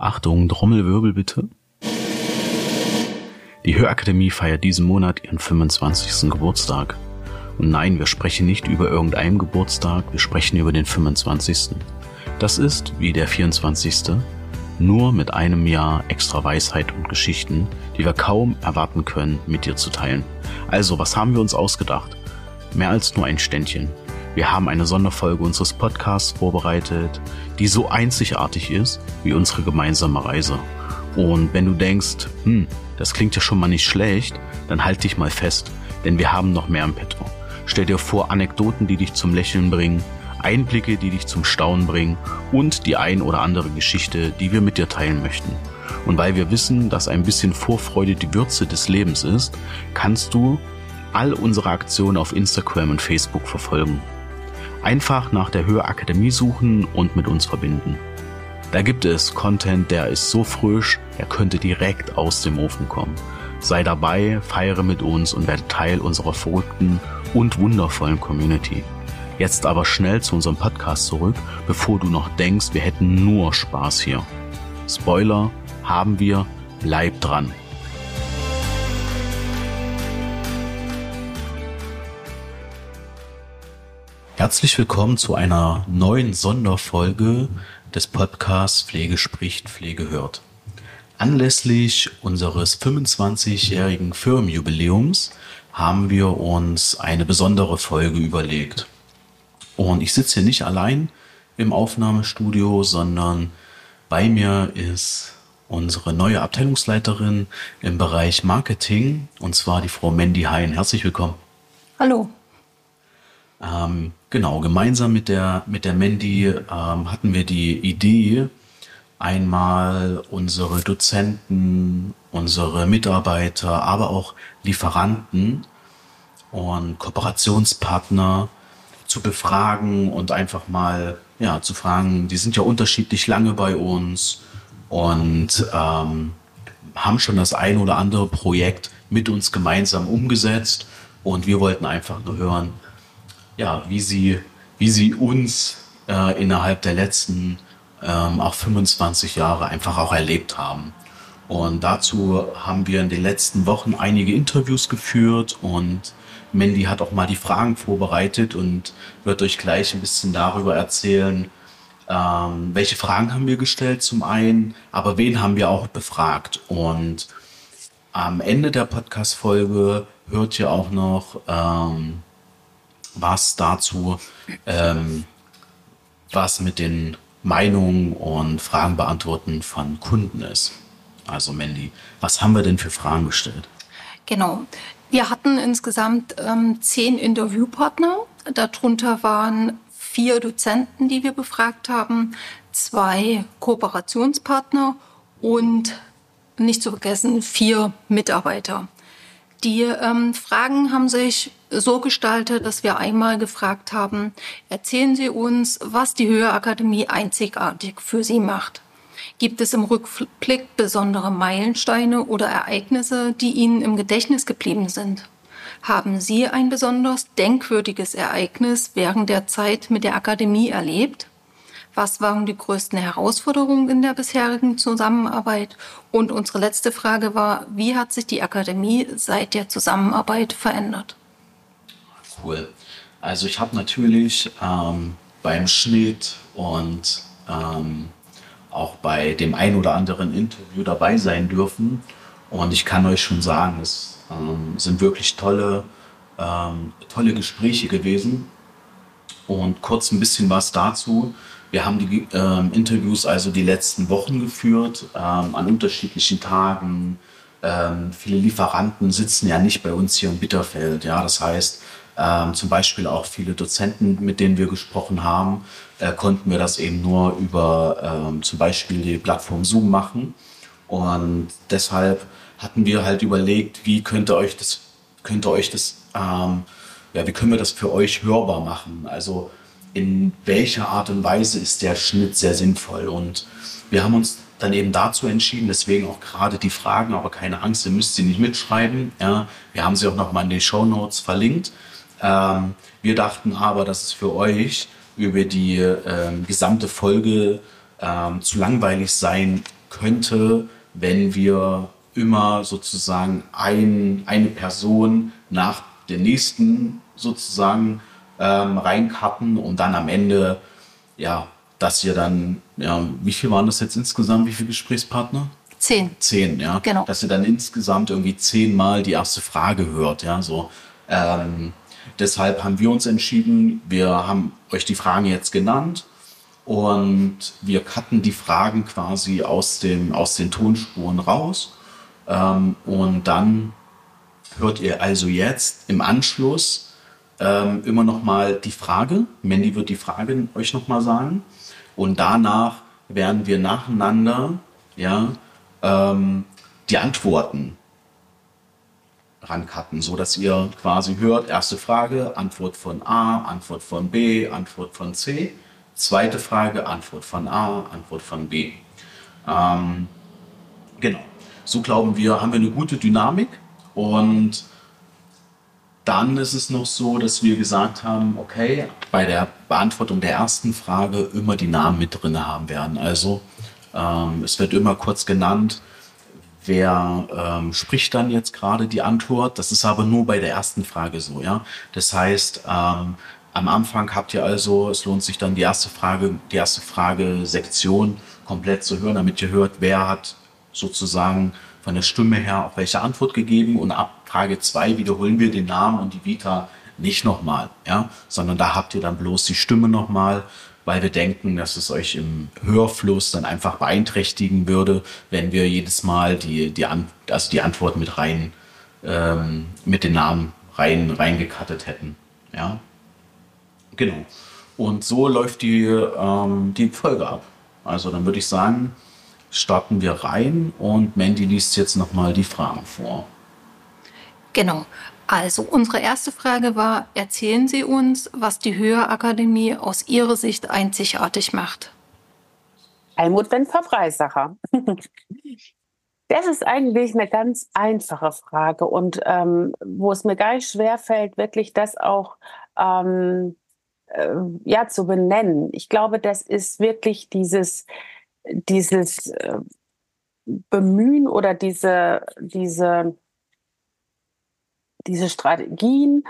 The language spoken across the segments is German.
Achtung, Trommelwirbel bitte. Die Hörakademie feiert diesen Monat ihren 25. Geburtstag. Und nein, wir sprechen nicht über irgendeinen Geburtstag, wir sprechen über den 25. Das ist, wie der 24. nur mit einem Jahr extra Weisheit und Geschichten, die wir kaum erwarten können, mit dir zu teilen. Also, was haben wir uns ausgedacht? Mehr als nur ein Ständchen. Wir haben eine Sonderfolge unseres Podcasts vorbereitet, die so einzigartig ist wie unsere gemeinsame Reise. Und wenn du denkst, hm, das klingt ja schon mal nicht schlecht, dann halt dich mal fest, denn wir haben noch mehr im Petto. Stell dir vor Anekdoten, die dich zum Lächeln bringen, Einblicke, die dich zum Staunen bringen und die ein oder andere Geschichte, die wir mit dir teilen möchten. Und weil wir wissen, dass ein bisschen Vorfreude die Würze des Lebens ist, kannst du all unsere Aktionen auf Instagram und Facebook verfolgen. Einfach nach der Hörakademie suchen und mit uns verbinden. Da gibt es Content, der ist so frisch, er könnte direkt aus dem Ofen kommen. Sei dabei, feiere mit uns und werde Teil unserer verrückten und wundervollen Community. Jetzt aber schnell zu unserem Podcast zurück, bevor du noch denkst, wir hätten nur Spaß hier. Spoiler haben wir, bleib dran. Herzlich willkommen zu einer neuen Sonderfolge des Podcasts Pflege spricht, Pflege hört. Anlässlich unseres 25-jährigen Firmenjubiläums haben wir uns eine besondere Folge überlegt. Und ich sitze hier nicht allein im Aufnahmestudio, sondern bei mir ist unsere neue Abteilungsleiterin im Bereich Marketing, und zwar die Frau Mandy Hein. Herzlich willkommen. Hallo. Ähm, genau, gemeinsam mit der, mit der Mandy ähm, hatten wir die Idee, einmal unsere Dozenten, unsere Mitarbeiter, aber auch Lieferanten und Kooperationspartner zu befragen und einfach mal ja, zu fragen, die sind ja unterschiedlich lange bei uns und ähm, haben schon das ein oder andere Projekt mit uns gemeinsam umgesetzt und wir wollten einfach nur hören, ja, wie sie, wie sie uns äh, innerhalb der letzten ähm, auch 25 Jahre einfach auch erlebt haben. Und dazu haben wir in den letzten Wochen einige Interviews geführt und Mandy hat auch mal die Fragen vorbereitet und wird euch gleich ein bisschen darüber erzählen, ähm, welche Fragen haben wir gestellt zum einen, aber wen haben wir auch befragt. Und am Ende der Podcast-Folge hört ihr auch noch ähm, was dazu, ähm, was mit den Meinungen und Fragen beantworten von Kunden ist. Also Mandy, was haben wir denn für Fragen gestellt? Genau. Wir hatten insgesamt ähm, zehn Interviewpartner. Darunter waren vier Dozenten, die wir befragt haben, zwei Kooperationspartner und nicht zu vergessen vier Mitarbeiter. Die ähm, Fragen haben sich so gestaltet, dass wir einmal gefragt haben, erzählen Sie uns, was die Höherakademie einzigartig für Sie macht. Gibt es im Rückblick besondere Meilensteine oder Ereignisse, die Ihnen im Gedächtnis geblieben sind? Haben Sie ein besonders denkwürdiges Ereignis während der Zeit mit der Akademie erlebt? Was waren die größten Herausforderungen in der bisherigen Zusammenarbeit? Und unsere letzte Frage war, wie hat sich die Akademie seit der Zusammenarbeit verändert? Cool. Also ich habe natürlich ähm, beim Schnitt und ähm, auch bei dem ein oder anderen Interview dabei sein dürfen. Und ich kann euch schon sagen, es ähm, sind wirklich tolle, ähm, tolle Gespräche gewesen. Und kurz ein bisschen was dazu. Wir haben die ähm, Interviews also die letzten Wochen geführt, ähm, an unterschiedlichen Tagen. Ähm, viele Lieferanten sitzen ja nicht bei uns hier in Bitterfeld. Ja, das heißt, ähm, zum Beispiel auch viele Dozenten, mit denen wir gesprochen haben, äh, konnten wir das eben nur über ähm, zum Beispiel die Plattform Zoom machen. Und deshalb hatten wir halt überlegt, wie könnte euch das, könnte euch das, ähm, ja, wie können wir das für euch hörbar machen? Also in welcher Art und Weise ist der Schnitt sehr sinnvoll. Und wir haben uns dann eben dazu entschieden, deswegen auch gerade die Fragen, aber keine Angst, ihr müsst sie nicht mitschreiben. Ja, wir haben sie auch nochmal in den Show Notes verlinkt. Ähm, wir dachten aber, dass es für euch über die ähm, gesamte Folge ähm, zu langweilig sein könnte, wenn wir immer sozusagen ein, eine Person nach der nächsten sozusagen ähm, reinkarten und dann am Ende, ja, dass ihr dann, ja, wie viel waren das jetzt insgesamt, wie viele Gesprächspartner? Zehn. Zehn, ja. Genau. Dass ihr dann insgesamt irgendwie zehnmal die erste Frage hört, ja, so. Ähm, deshalb haben wir uns entschieden, wir haben euch die Fragen jetzt genannt und wir cutten die Fragen quasi aus, dem, aus den Tonspuren raus. Ähm, und dann hört ihr also jetzt im Anschluss ähm, immer noch mal die Frage. Mandy wird die Frage euch noch mal sagen. Und danach werden wir nacheinander ja, ähm, die Antworten rancutten, so dass ihr quasi hört, erste Frage, Antwort von A, Antwort von B, Antwort von C, zweite Frage, Antwort von A, Antwort von B. Ähm, genau. So glauben wir, haben wir eine gute Dynamik und dann ist es noch so, dass wir gesagt haben, okay, bei der Beantwortung der ersten Frage immer die Namen mit drin haben werden. Also ähm, es wird immer kurz genannt, wer ähm, spricht dann jetzt gerade die Antwort. Das ist aber nur bei der ersten Frage so, ja. Das heißt, ähm, am Anfang habt ihr also, es lohnt sich dann die erste Frage, die erste Frage-Sektion komplett zu hören, damit ihr hört, wer hat sozusagen von der Stimme her auch welche Antwort gegeben und ab Frage 2 wiederholen wir den Namen und die Vita nicht nochmal, ja, sondern da habt ihr dann bloß die Stimme nochmal weil wir denken, dass es euch im Hörfluss dann einfach beeinträchtigen würde, wenn wir jedes Mal die, die, An also die Antwort mit rein, ähm, mit den Namen rein, reingekattet hätten. Ja, genau. Und so läuft die, ähm, die Folge ab. Also dann würde ich sagen, starten wir rein und Mandy liest jetzt nochmal die Fragen vor. Genau. Also unsere erste Frage war, erzählen Sie uns, was die Höherakademie aus Ihrer Sicht einzigartig macht. Almut Wenfer-Freisacher. Das ist eigentlich eine ganz einfache Frage und ähm, wo es mir gar nicht schwer fällt, wirklich das auch ähm, äh, ja, zu benennen. Ich glaube, das ist wirklich dieses, dieses äh, Bemühen oder diese, diese diese Strategien,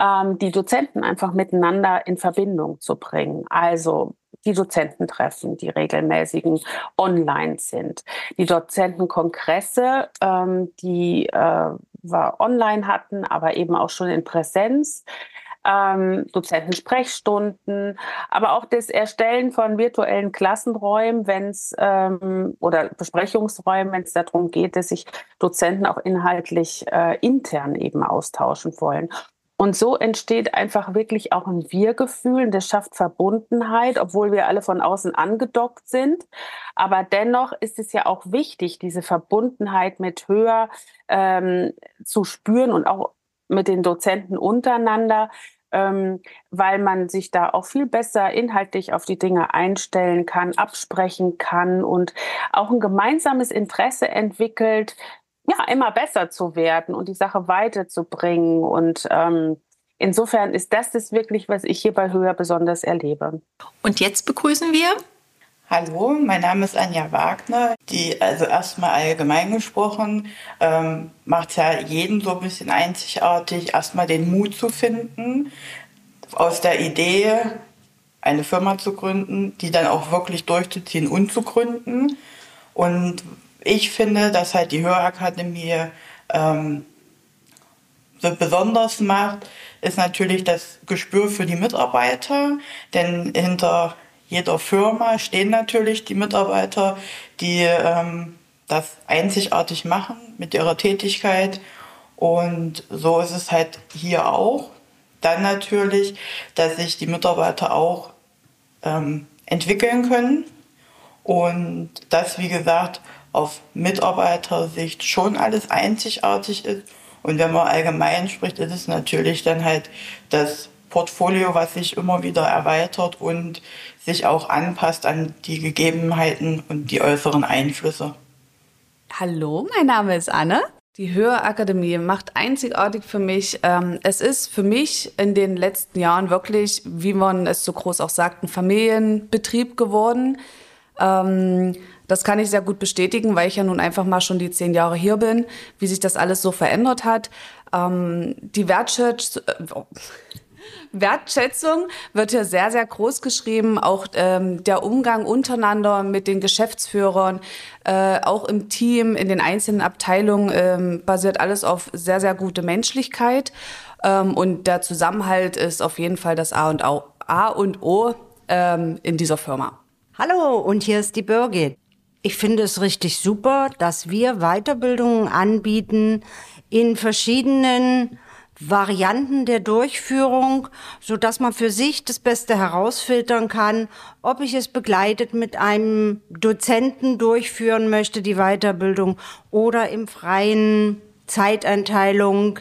ähm, die Dozenten einfach miteinander in Verbindung zu bringen. Also die Dozententreffen, die regelmäßigen online sind, die Dozentenkongresse, ähm, die äh, wir online hatten, aber eben auch schon in Präsenz ähm, Dozentensprechstunden, aber auch das Erstellen von virtuellen Klassenräumen, wenn es ähm, oder Besprechungsräumen, wenn es darum geht, dass sich Dozenten auch inhaltlich äh, intern eben austauschen wollen. Und so entsteht einfach wirklich auch ein Wir-Gefühl und das schafft Verbundenheit, obwohl wir alle von außen angedockt sind. Aber dennoch ist es ja auch wichtig, diese Verbundenheit mit höher ähm, zu spüren und auch mit den Dozenten untereinander, ähm, weil man sich da auch viel besser inhaltlich auf die Dinge einstellen kann, absprechen kann und auch ein gemeinsames Interesse entwickelt, ja, immer besser zu werden und die Sache weiterzubringen. Und ähm, insofern ist das das wirklich, was ich hier bei Höher besonders erlebe. Und jetzt begrüßen wir Hallo, mein Name ist Anja Wagner. Die, also erstmal allgemein gesprochen, ähm, macht ja jeden so ein bisschen einzigartig, erstmal den Mut zu finden, aus der Idee eine Firma zu gründen, die dann auch wirklich durchzuziehen und zu gründen. Und ich finde, dass halt die Hörakademie ähm, so besonders macht, ist natürlich das Gespür für die Mitarbeiter, denn hinter jeder Firma stehen natürlich die Mitarbeiter, die ähm, das einzigartig machen mit ihrer Tätigkeit. Und so ist es halt hier auch. Dann natürlich, dass sich die Mitarbeiter auch ähm, entwickeln können und dass, wie gesagt, auf Mitarbeitersicht schon alles einzigartig ist. Und wenn man allgemein spricht, ist es natürlich dann halt das Portfolio, was sich immer wieder erweitert und sich auch anpasst an die Gegebenheiten und die äußeren Einflüsse. Hallo, mein Name ist Anne. Die Höherakademie macht einzigartig für mich. Ähm, es ist für mich in den letzten Jahren wirklich, wie man es so groß auch sagt, ein Familienbetrieb geworden. Ähm, Das kann ich sehr gut bestätigen, weil ich ja nun einfach mal schon die zehn Jahre hier bin, wie sich das alles so verändert hat. Ähm, die Wertschätzung, äh, Wertschätzung wird hier sehr, sehr groß geschrieben. Auch ähm, der Umgang untereinander mit den Geschäftsführern, äh, auch im Team, in den einzelnen Abteilungen, ähm, basiert alles auf sehr, sehr gute Menschlichkeit. Ähm, und der Zusammenhalt ist auf jeden Fall das A und O, A und o ähm, in dieser Firma. Hallo, und hier ist die Birgit. Ich finde es richtig super, dass wir Weiterbildungen anbieten in verschiedenen Varianten der Durchführung, so dass man für sich das Beste herausfiltern kann, ob ich es begleitet mit einem Dozenten durchführen möchte, die Weiterbildung, oder im freien Zeiteinteilung,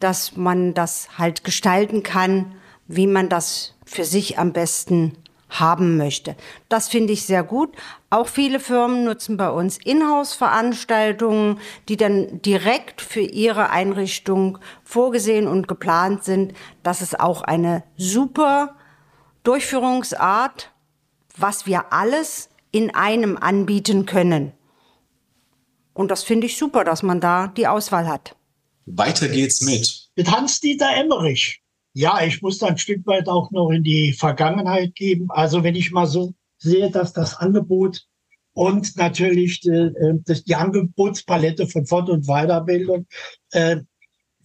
dass man das halt gestalten kann, wie man das für sich am besten haben möchte. Das finde ich sehr gut. Auch viele Firmen nutzen bei uns Inhouse-Veranstaltungen, die dann direkt für ihre Einrichtung vorgesehen und geplant sind. Das ist auch eine super Durchführungsart, was wir alles in einem anbieten können. Und das finde ich super, dass man da die Auswahl hat. Weiter geht's mit. Mit Hans-Dieter Emmerich. Ja, ich muss da ein Stück weit auch noch in die Vergangenheit geben. Also wenn ich mal so sehe, dass das Angebot und natürlich die, äh, die Angebotspalette von Fort- und Weiterbildung äh,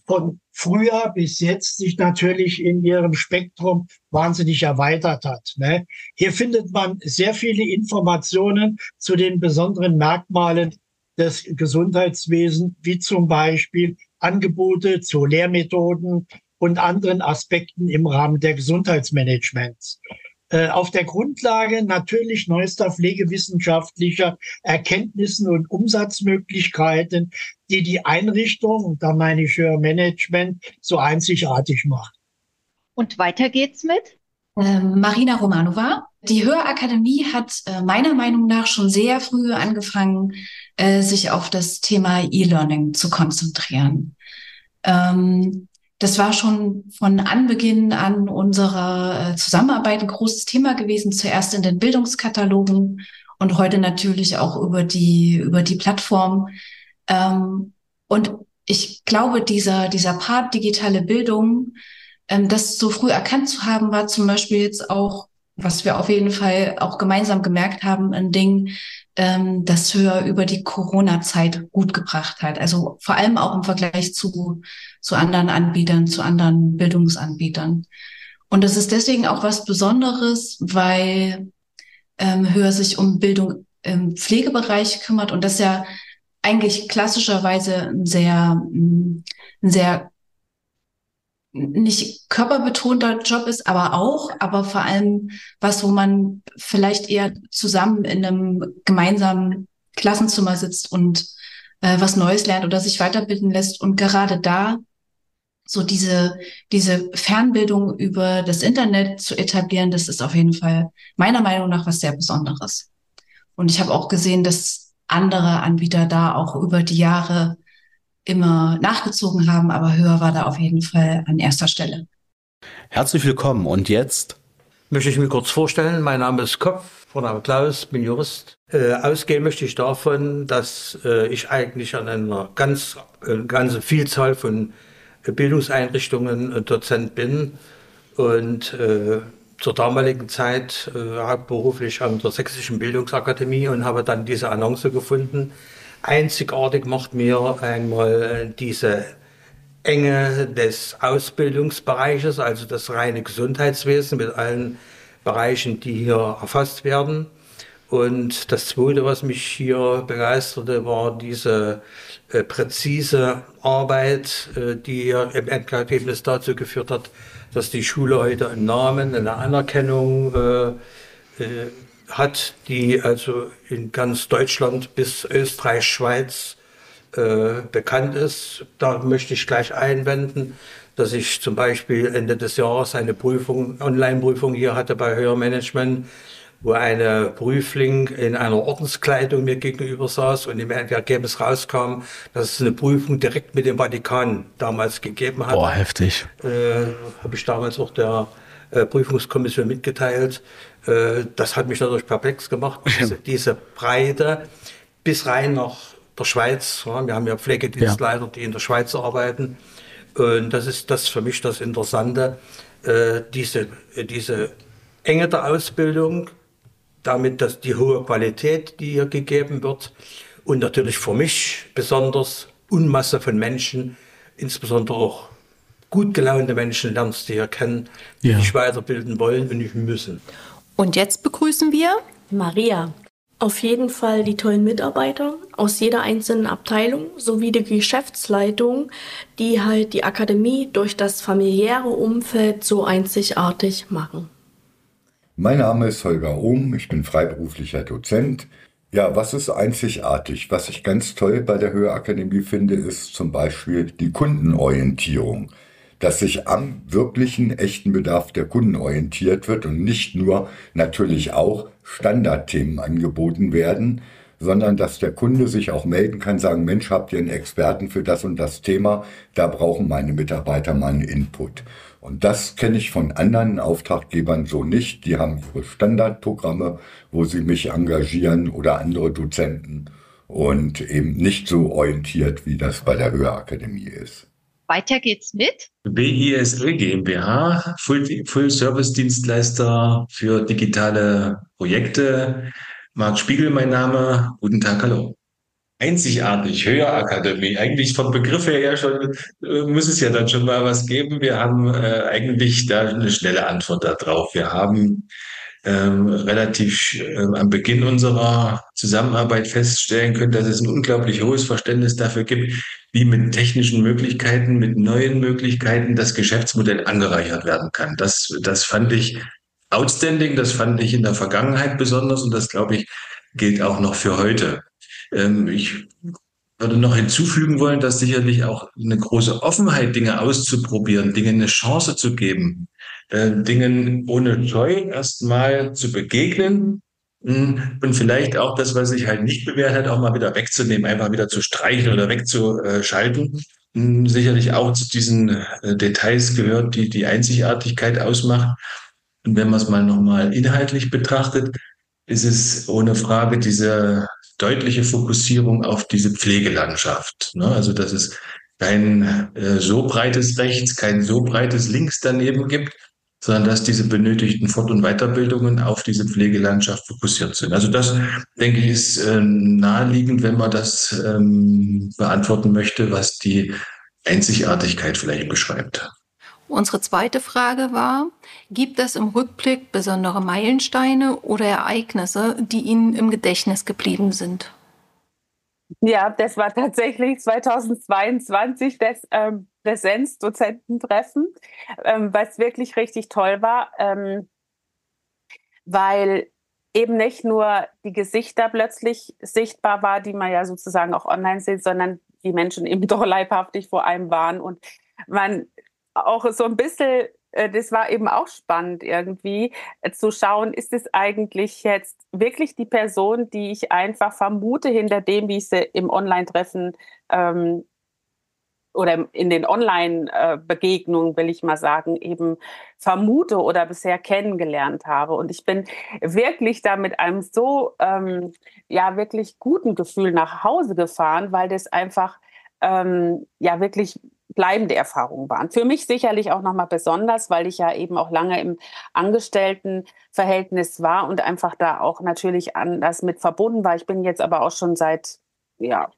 von früher bis jetzt sich natürlich in ihrem Spektrum wahnsinnig erweitert hat. Ne? Hier findet man sehr viele Informationen zu den besonderen Merkmalen des Gesundheitswesens, wie zum Beispiel Angebote zu Lehrmethoden, und anderen Aspekten im Rahmen der Gesundheitsmanagements. Äh, auf der Grundlage natürlich neuester pflegewissenschaftlicher Erkenntnissen und Umsatzmöglichkeiten, die die Einrichtung, und da meine ich Management, so einzigartig macht. Und weiter geht's mit? Ähm, Marina Romanova. Die Hörakademie hat äh, meiner Meinung nach schon sehr früh angefangen, äh, sich auf das Thema E-Learning zu konzentrieren. Ähm, das war schon von Anbeginn an unserer äh, Zusammenarbeit ein großes Thema gewesen, zuerst in den Bildungskatalogen und heute natürlich auch über die, über die Plattform. Ähm, und ich glaube, dieser, dieser Part digitale Bildung, ähm, das so früh erkannt zu haben, war zum Beispiel jetzt auch, was wir auf jeden Fall auch gemeinsam gemerkt haben, ein Ding, ähm, das Höher über die Corona-Zeit gut gebracht hat. Also vor allem auch im Vergleich zu, zu anderen Anbietern, zu anderen Bildungsanbietern. Und das ist deswegen auch was Besonderes, weil ähm, Höher sich um Bildung im Pflegebereich kümmert und das ja eigentlich klassischerweise ein sehr, ein sehr nicht körperbetonter Job ist, aber auch, aber vor allem was, wo man vielleicht eher zusammen in einem gemeinsamen Klassenzimmer sitzt und äh, was Neues lernt oder sich weiterbilden lässt. Und gerade da so diese, diese Fernbildung über das Internet zu etablieren, das ist auf jeden Fall meiner Meinung nach was sehr Besonderes. Und ich habe auch gesehen, dass andere Anbieter da auch über die Jahre immer nachgezogen haben, aber höher war da auf jeden Fall an erster Stelle. Herzlich willkommen und jetzt möchte ich mich kurz vorstellen. Mein Name ist Kopf, Vorname Klaus, bin Jurist. Äh, ausgehen möchte ich davon, dass äh, ich eigentlich an einer ganz äh, ganze Vielzahl von äh, Bildungseinrichtungen äh, Dozent bin und äh, zur damaligen Zeit hauptberuflich an der Sächsischen Bildungsakademie und habe dann diese Annonce gefunden, Einzigartig macht mir einmal äh, diese Enge des Ausbildungsbereiches, also das reine Gesundheitswesen mit allen Bereichen, die hier erfasst werden. Und das Zweite, was mich hier begeisterte, war diese äh, präzise Arbeit, äh, die im Endergebnis dazu geführt hat, dass die Schule heute einen Namen, eine Anerkennung äh, hat, die also in ganz Deutschland bis Österreich, Schweiz äh, bekannt ist. Da möchte ich gleich einwenden, dass ich zum Beispiel Ende des Jahres eine Prüfung, Online-Prüfung hier hatte bei Hörmanagement, wo eine Prüfling in einer Ordenskleidung mir gegenüber saß und im Ergebnis rauskam, dass es eine Prüfung direkt mit dem Vatikan damals gegeben hat. Boah, heftig. Äh, Habe ich damals auch der äh, Prüfungskommission mitgeteilt. Äh, das hat mich natürlich perplex gemacht, diese, diese Breite bis rein nach der Schweiz. Ja, wir haben ja Pflegedienstleiter, ja. die in der Schweiz arbeiten. Und das ist das für mich das Interessante, äh, diese, diese Enge der Ausbildung, damit dass die hohe Qualität, die hier gegeben wird und natürlich für mich besonders Unmasse von Menschen, insbesondere auch gut gelaunte Menschen lernst du hier kennen, die ja. dich weiterbilden wollen und nicht müssen. Und jetzt begrüßen wir Maria. Auf jeden Fall die tollen Mitarbeiter aus jeder einzelnen Abteilung sowie die Geschäftsleitung, die halt die Akademie durch das familiäre Umfeld so einzigartig machen. Mein Name ist Holger Ohm, ich bin freiberuflicher Dozent. Ja, was ist einzigartig? Was ich ganz toll bei der Höherakademie finde, ist zum Beispiel die Kundenorientierung dass sich am wirklichen echten Bedarf der Kunden orientiert wird und nicht nur natürlich auch Standardthemen angeboten werden, sondern dass der Kunde sich auch melden kann, sagen, Mensch, habt ihr einen Experten für das und das Thema? Da brauchen meine Mitarbeiter meinen Input. Und das kenne ich von anderen Auftraggebern so nicht. Die haben ihre Standardprogramme, wo sie mich engagieren oder andere Dozenten und eben nicht so orientiert, wie das bei der Höherakademie ist. Weiter geht's mit BISL GmbH, Full, Full Service Dienstleister für digitale Projekte. Marc Spiegel, mein Name. Guten Tag, hallo. Einzigartig, Höherakademie. Eigentlich vom Begriff her ja schon, äh, muss es ja dann schon mal was geben. Wir haben äh, eigentlich da eine schnelle Antwort darauf. Wir haben ähm, relativ ähm, am Beginn unserer Zusammenarbeit feststellen können, dass es ein unglaublich hohes Verständnis dafür gibt, wie mit technischen Möglichkeiten, mit neuen Möglichkeiten das Geschäftsmodell angereichert werden kann. Das, das fand ich outstanding, das fand ich in der Vergangenheit besonders und das, glaube ich, gilt auch noch für heute. Ähm, ich würde noch hinzufügen wollen, dass sicherlich auch eine große Offenheit, Dinge auszuprobieren, Dinge eine Chance zu geben, äh, Dingen ohne Scheu erstmal zu begegnen hm, und vielleicht auch das, was sich halt nicht bewährt hat, auch mal wieder wegzunehmen, einfach wieder zu streichen oder wegzuschalten. Hm, sicherlich auch zu diesen äh, Details gehört, die die Einzigartigkeit ausmacht. Und wenn man es mal nochmal inhaltlich betrachtet, ist es ohne Frage diese deutliche Fokussierung auf diese Pflegelandschaft. Ne? Also, dass es kein äh, so breites Rechts, kein so breites Links daneben gibt, sondern dass diese benötigten Fort- und Weiterbildungen auf diese Pflegelandschaft fokussiert sind. Also das, denke ich, ist äh, naheliegend, wenn man das ähm, beantworten möchte, was die Einzigartigkeit vielleicht beschreibt. Unsere zweite Frage war, gibt es im Rückblick besondere Meilensteine oder Ereignisse, die Ihnen im Gedächtnis geblieben sind? Ja, das war tatsächlich 2022 das ähm, Präsenzdozententreffen, ähm, was wirklich richtig toll war, ähm, weil eben nicht nur die Gesichter plötzlich sichtbar war, die man ja sozusagen auch online sieht, sondern die Menschen eben doch leibhaftig vor einem waren und man auch so ein bisschen das war eben auch spannend irgendwie äh, zu schauen, ist es eigentlich jetzt wirklich die Person, die ich einfach vermute hinter dem, wie ich sie im Online-Treffen ähm, oder in den Online-Begegnungen, will ich mal sagen, eben vermute oder bisher kennengelernt habe. Und ich bin wirklich da mit einem so, ähm, ja, wirklich guten Gefühl nach Hause gefahren, weil das einfach, ähm, ja, wirklich bleibende Erfahrungen waren. Für mich sicherlich auch nochmal besonders, weil ich ja eben auch lange im Angestelltenverhältnis war und einfach da auch natürlich anders mit verbunden war. Ich bin jetzt aber auch schon seit ja,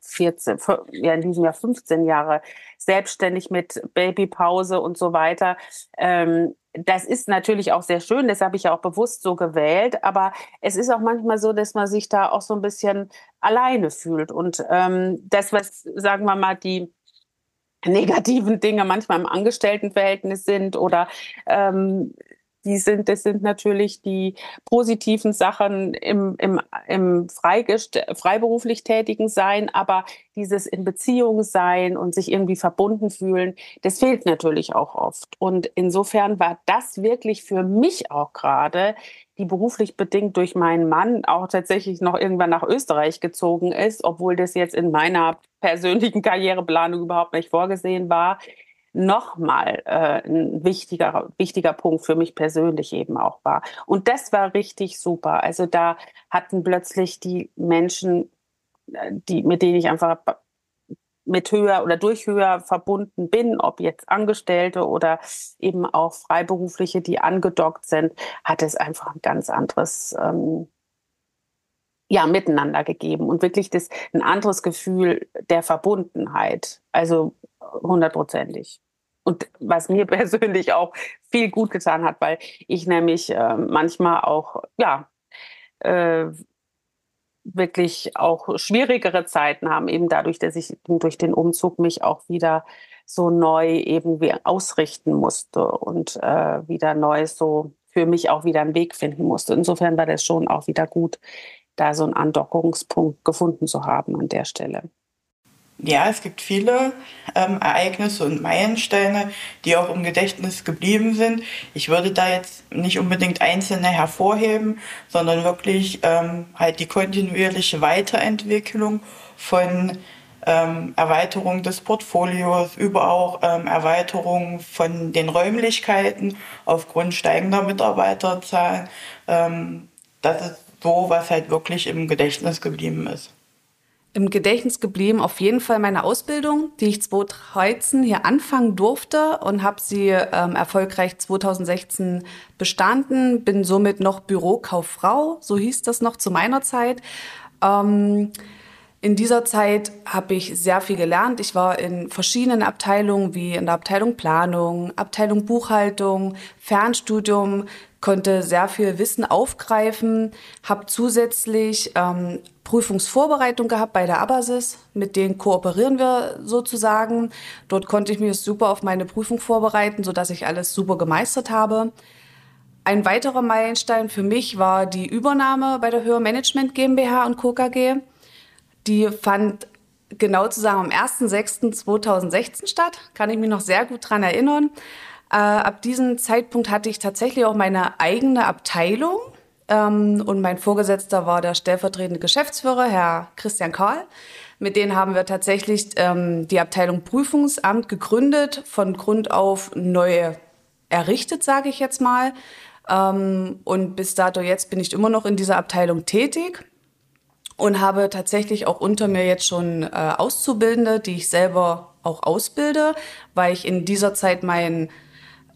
14, ja, in diesem Jahr 15 Jahre selbstständig mit Babypause und so weiter. Ähm, das ist natürlich auch sehr schön, das habe ich ja auch bewusst so gewählt, aber es ist auch manchmal so, dass man sich da auch so ein bisschen alleine fühlt. Und ähm, das, was, sagen wir mal, die negativen Dinge manchmal im Angestelltenverhältnis sind oder ähm, die sind, das sind natürlich die positiven Sachen im, im, im freiberuflich tätigen Sein, aber dieses in Beziehung sein und sich irgendwie verbunden fühlen, das fehlt natürlich auch oft. Und insofern war das wirklich für mich auch gerade die beruflich bedingt durch meinen Mann auch tatsächlich noch irgendwann nach Österreich gezogen ist, obwohl das jetzt in meiner persönlichen Karriereplanung überhaupt nicht vorgesehen war. Nochmal äh, ein wichtiger, wichtiger Punkt für mich persönlich eben auch war. Und das war richtig super. Also da hatten plötzlich die Menschen, äh, die, mit denen ich einfach mit höher oder durch höher verbunden bin, ob jetzt Angestellte oder eben auch Freiberufliche, die angedockt sind, hat es einfach ein ganz anderes ähm, ja, miteinander gegeben und wirklich das, ein anderes Gefühl der Verbundenheit. Also hundertprozentig. Und was mir persönlich auch viel gut getan hat, weil ich nämlich äh, manchmal auch, ja, äh, wirklich auch schwierigere Zeiten haben, eben dadurch, dass ich durch den Umzug mich auch wieder so neu eben ausrichten musste und äh, wieder neu so für mich auch wieder einen Weg finden musste. Insofern war das schon auch wieder gut, da so einen Andockungspunkt gefunden zu haben an der Stelle. Ja, es gibt viele ähm, Ereignisse und Meilensteine, die auch im Gedächtnis geblieben sind. Ich würde da jetzt nicht unbedingt einzelne hervorheben, sondern wirklich ähm, halt die kontinuierliche Weiterentwicklung von ähm, Erweiterung des Portfolios, über auch ähm, Erweiterung von den Räumlichkeiten aufgrund steigender Mitarbeiterzahlen. Ähm, das ist so, was halt wirklich im Gedächtnis geblieben ist im Gedächtnis geblieben auf jeden Fall meine Ausbildung, die ich 2013 hier anfangen durfte und habe sie ähm, erfolgreich 2016 bestanden. Bin somit noch Bürokauffrau, so hieß das noch zu meiner Zeit. Ähm, in dieser Zeit habe ich sehr viel gelernt. Ich war in verschiedenen Abteilungen wie in der Abteilung Planung, Abteilung Buchhaltung, Fernstudium, konnte sehr viel Wissen aufgreifen, habe zusätzlich ähm, Prüfungsvorbereitung gehabt bei der Abasis, mit denen kooperieren wir sozusagen. Dort konnte ich mich super auf meine Prüfung vorbereiten, sodass ich alles super gemeistert habe. Ein weiterer Meilenstein für mich war die Übernahme bei der Hörmanagement GmbH und Co. KG. Die fand genau zu sagen am 1.6.2016 statt, kann ich mich noch sehr gut dran erinnern. Äh, ab diesem Zeitpunkt hatte ich tatsächlich auch meine eigene Abteilung. Ähm, und mein Vorgesetzter war der stellvertretende Geschäftsführer, Herr Christian Karl. Mit denen haben wir tatsächlich ähm, die Abteilung Prüfungsamt gegründet, von Grund auf neu errichtet, sage ich jetzt mal. Ähm, und bis dato jetzt bin ich immer noch in dieser Abteilung tätig und habe tatsächlich auch unter mir jetzt schon äh, Auszubildende, die ich selber auch ausbilde, weil ich in dieser Zeit meinen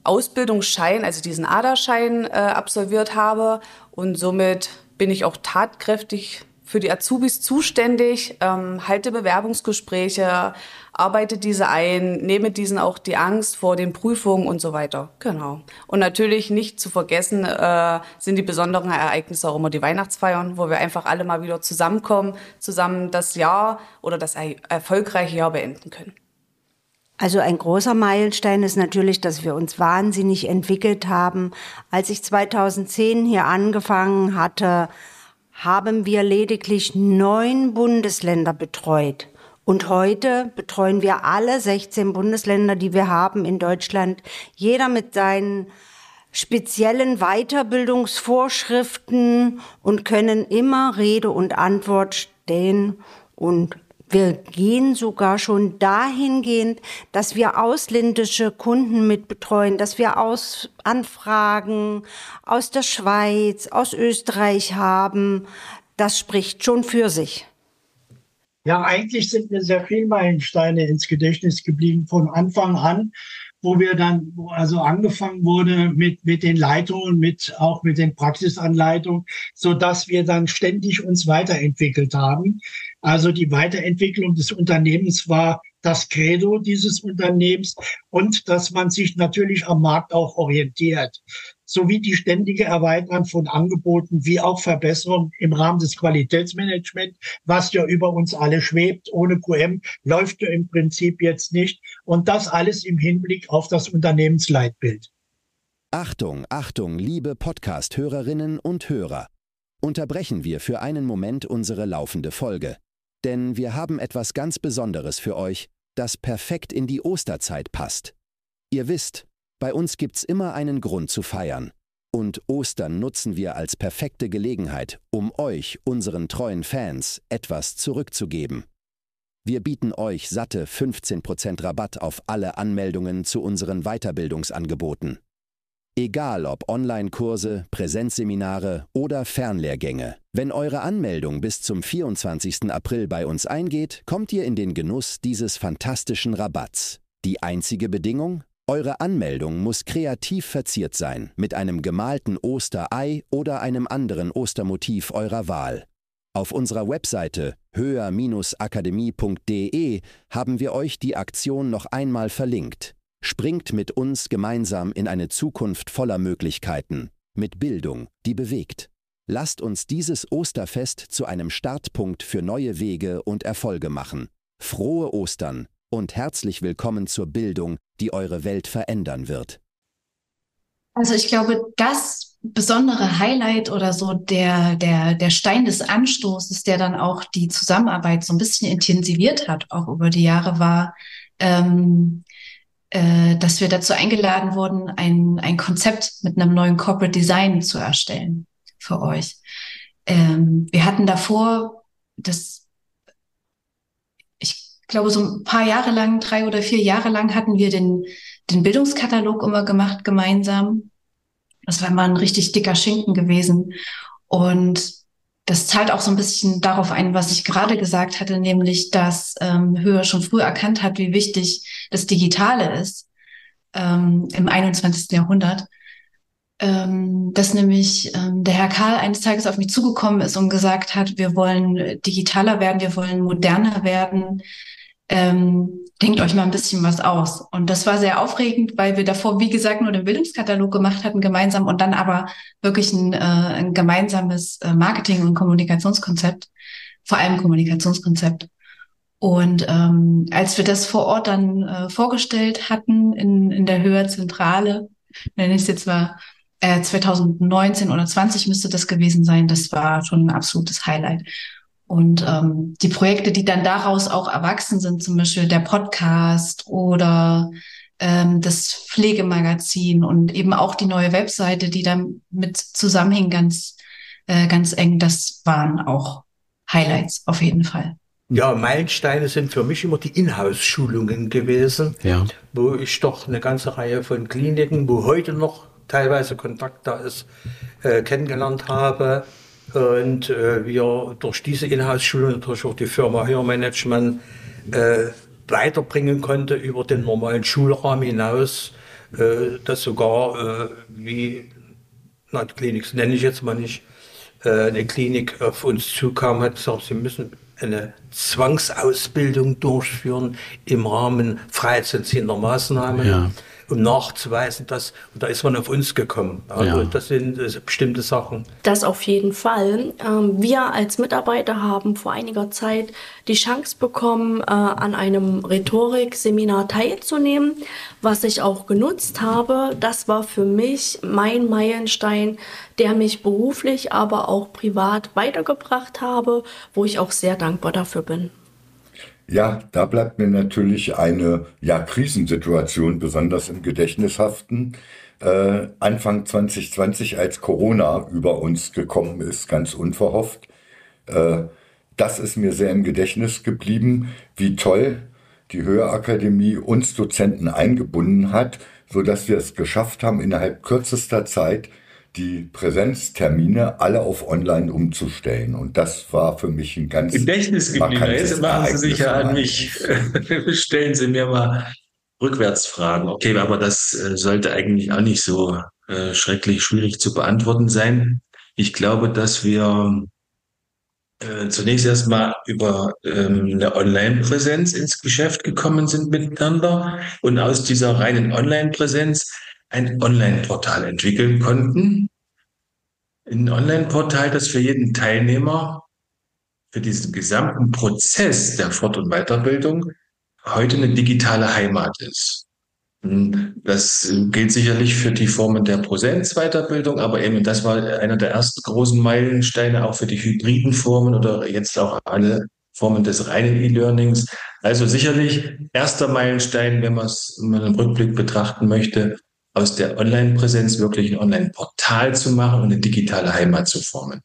Ausbildungsschein, also diesen ADA-Schein äh, absolviert habe und somit bin ich auch tatkräftig für die Azubis zuständig, ähm, halte Bewerbungsgespräche, arbeite diese ein, nehme diesen auch die Angst vor den Prüfungen und so weiter. Genau. Und natürlich nicht zu vergessen äh, sind die besonderen Ereignisse auch immer die Weihnachtsfeiern, wo wir einfach alle mal wieder zusammenkommen, zusammen das Jahr oder das er erfolgreiche Jahr beenden können. Also ein großer Meilenstein ist natürlich, dass wir uns wahnsinnig entwickelt haben. Als ich 2010 hier angefangen hatte, haben wir lediglich neun Bundesländer betreut. Und heute betreuen wir alle 16 Bundesländer, die wir haben in Deutschland. Jeder mit seinen speziellen Weiterbildungsvorschriften und können immer Rede und Antwort stehen und wir gehen sogar schon dahingehend, dass wir ausländische Kunden mit betreuen, dass wir aus Anfragen aus der Schweiz, aus Österreich haben. Das spricht schon für sich. Ja, eigentlich sind mir sehr viele Meilensteine ins Gedächtnis geblieben von Anfang an, wo wir dann, wo also angefangen wurde mit, mit den Leitungen, mit, auch mit den Praxisanleitungen, so dass wir dann ständig uns weiterentwickelt haben. Also die Weiterentwicklung des Unternehmens war das Credo dieses Unternehmens und dass man sich natürlich am Markt auch orientiert, sowie die ständige Erweiterung von Angeboten wie auch Verbesserung im Rahmen des Qualitätsmanagements, was ja über uns alle schwebt. Ohne QM läuft ja im Prinzip jetzt nicht und das alles im Hinblick auf das Unternehmensleitbild. Achtung, Achtung, liebe Podcast-Hörerinnen und Hörer. Unterbrechen wir für einen Moment unsere laufende Folge. Denn wir haben etwas ganz Besonderes für euch, das perfekt in die Osterzeit passt. Ihr wisst, bei uns gibt's immer einen Grund zu feiern. Und Ostern nutzen wir als perfekte Gelegenheit, um euch, unseren treuen Fans, etwas zurückzugeben. Wir bieten euch satte 15% Rabatt auf alle Anmeldungen zu unseren Weiterbildungsangeboten. Egal ob Online-Kurse, Präsenzseminare oder Fernlehrgänge. Wenn eure Anmeldung bis zum 24. April bei uns eingeht, kommt ihr in den Genuss dieses fantastischen Rabatts. Die einzige Bedingung? Eure Anmeldung muss kreativ verziert sein, mit einem gemalten Osterei oder einem anderen Ostermotiv eurer Wahl. Auf unserer Webseite höher-akademie.de haben wir euch die Aktion noch einmal verlinkt. Springt mit uns gemeinsam in eine Zukunft voller Möglichkeiten, mit Bildung, die bewegt. Lasst uns dieses Osterfest zu einem Startpunkt für neue Wege und Erfolge machen. Frohe Ostern und herzlich willkommen zur Bildung, die eure Welt verändern wird. Also ich glaube, das besondere Highlight oder so der, der, der Stein des Anstoßes, der dann auch die Zusammenarbeit so ein bisschen intensiviert hat, auch über die Jahre, war, ähm, äh, dass wir dazu eingeladen wurden, ein, ein Konzept mit einem neuen Corporate Design zu erstellen für euch. Ähm, wir hatten davor das ich glaube, so ein paar Jahre lang, drei oder vier Jahre lang hatten wir den, den Bildungskatalog immer gemacht gemeinsam. Das war immer ein richtig dicker Schinken gewesen. Und das zahlt auch so ein bisschen darauf ein, was ich gerade gesagt hatte, nämlich, dass ähm, Höhe schon früh erkannt hat, wie wichtig das Digitale ist ähm, im 21. Jahrhundert. Ähm, dass nämlich ähm, der Herr Karl eines Tages auf mich zugekommen ist und gesagt hat, wir wollen digitaler werden, wir wollen moderner werden, ähm, denkt euch mal ein bisschen was aus. Und das war sehr aufregend, weil wir davor, wie gesagt, nur den Bildungskatalog gemacht hatten gemeinsam und dann aber wirklich ein, äh, ein gemeinsames äh, Marketing- und Kommunikationskonzept, vor allem Kommunikationskonzept. Und ähm, als wir das vor Ort dann äh, vorgestellt hatten in, in der Höher Zentrale, nenne ich es jetzt mal, äh, 2019 oder 20 müsste das gewesen sein, das war schon ein absolutes Highlight. Und ähm, die Projekte, die dann daraus auch erwachsen sind, zum Beispiel der Podcast oder ähm, das Pflegemagazin und eben auch die neue Webseite, die dann mit zusammenhing, ganz, äh, ganz eng, das waren auch Highlights auf jeden Fall. Ja, Meilensteine sind für mich immer die Inhouse-Schulungen gewesen, ja. wo ich doch eine ganze Reihe von Kliniken, wo heute noch teilweise Kontakt da ist, äh, kennengelernt habe und äh, wir durch diese Inhaltsschulung natürlich auch die Firma Hörmanagement äh, weiterbringen konnte über den normalen Schulrahmen hinaus, äh, dass sogar äh, wie na, die Klinik nenne ich jetzt mal nicht, äh, eine Klinik auf uns zukam, hat gesagt, sie müssen eine Zwangsausbildung durchführen im Rahmen freiheitsentziehender Maßnahmen. Ja um nachzuweisen, dass, und da ist man auf uns gekommen. Also ja. das sind das bestimmte Sachen. Das auf jeden Fall. Ähm, wir als Mitarbeiter haben vor einiger Zeit die Chance bekommen, äh, an einem Rhetorik-Seminar teilzunehmen, was ich auch genutzt habe. Das war für mich mein Meilenstein, der mich beruflich, aber auch privat weitergebracht habe, wo ich auch sehr dankbar dafür bin. Ja, da bleibt mir natürlich eine ja, Krisensituation besonders im Gedächtnis haften. Äh, Anfang 2020, als Corona über uns gekommen ist, ganz unverhofft. Äh, das ist mir sehr im Gedächtnis geblieben, wie toll die Höherakademie uns Dozenten eingebunden hat, so dass wir es geschafft haben, innerhalb kürzester Zeit die Präsenztermine alle auf online umzustellen. Und das war für mich ein ganz Gedächtnis geblieben. Jetzt machen Sie sich ja an mich. Stellen Sie mir mal Rückwärtsfragen. Okay, aber das äh, sollte eigentlich auch nicht so äh, schrecklich schwierig zu beantworten sein. Ich glaube, dass wir äh, zunächst erstmal über ähm, eine Online-Präsenz ins Geschäft gekommen sind miteinander und aus dieser reinen Online-Präsenz ein Online-Portal entwickeln konnten. Ein Online-Portal, das für jeden Teilnehmer für diesen gesamten Prozess der Fort- und Weiterbildung heute eine digitale Heimat ist. Das gilt sicherlich für die Formen der Präsenzweiterbildung, aber eben das war einer der ersten großen Meilensteine auch für die hybriden Formen oder jetzt auch alle Formen des reinen E-Learnings. Also sicherlich erster Meilenstein, wenn man es im Rückblick betrachten möchte, aus der Online-Präsenz wirklich ein Online-Portal zu machen und eine digitale Heimat zu formen.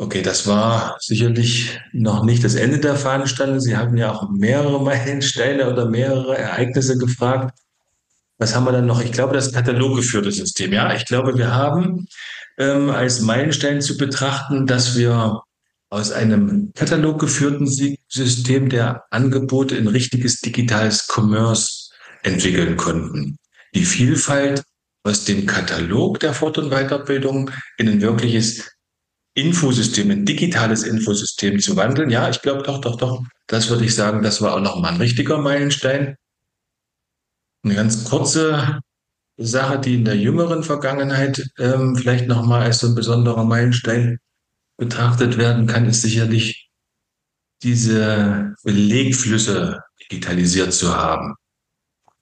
Okay, das war sicherlich noch nicht das Ende der Fahnenstange. Sie haben ja auch mehrere Meilensteine oder mehrere Ereignisse gefragt. Was haben wir dann noch? Ich glaube, das kataloggeführte System. Ja, ich glaube, wir haben ähm, als Meilenstein zu betrachten, dass wir aus einem kataloggeführten System der Angebote ein richtiges digitales Commerce entwickeln konnten. Die Vielfalt aus dem Katalog der Fort- und Weiterbildung in ein wirkliches Infosystem, ein digitales Infosystem zu wandeln. Ja, ich glaube doch, doch, doch. Das würde ich sagen, das war auch nochmal ein richtiger Meilenstein. Eine ganz kurze Sache, die in der jüngeren Vergangenheit ähm, vielleicht nochmal als so ein besonderer Meilenstein betrachtet werden kann, ist sicherlich diese Belegflüsse digitalisiert zu haben.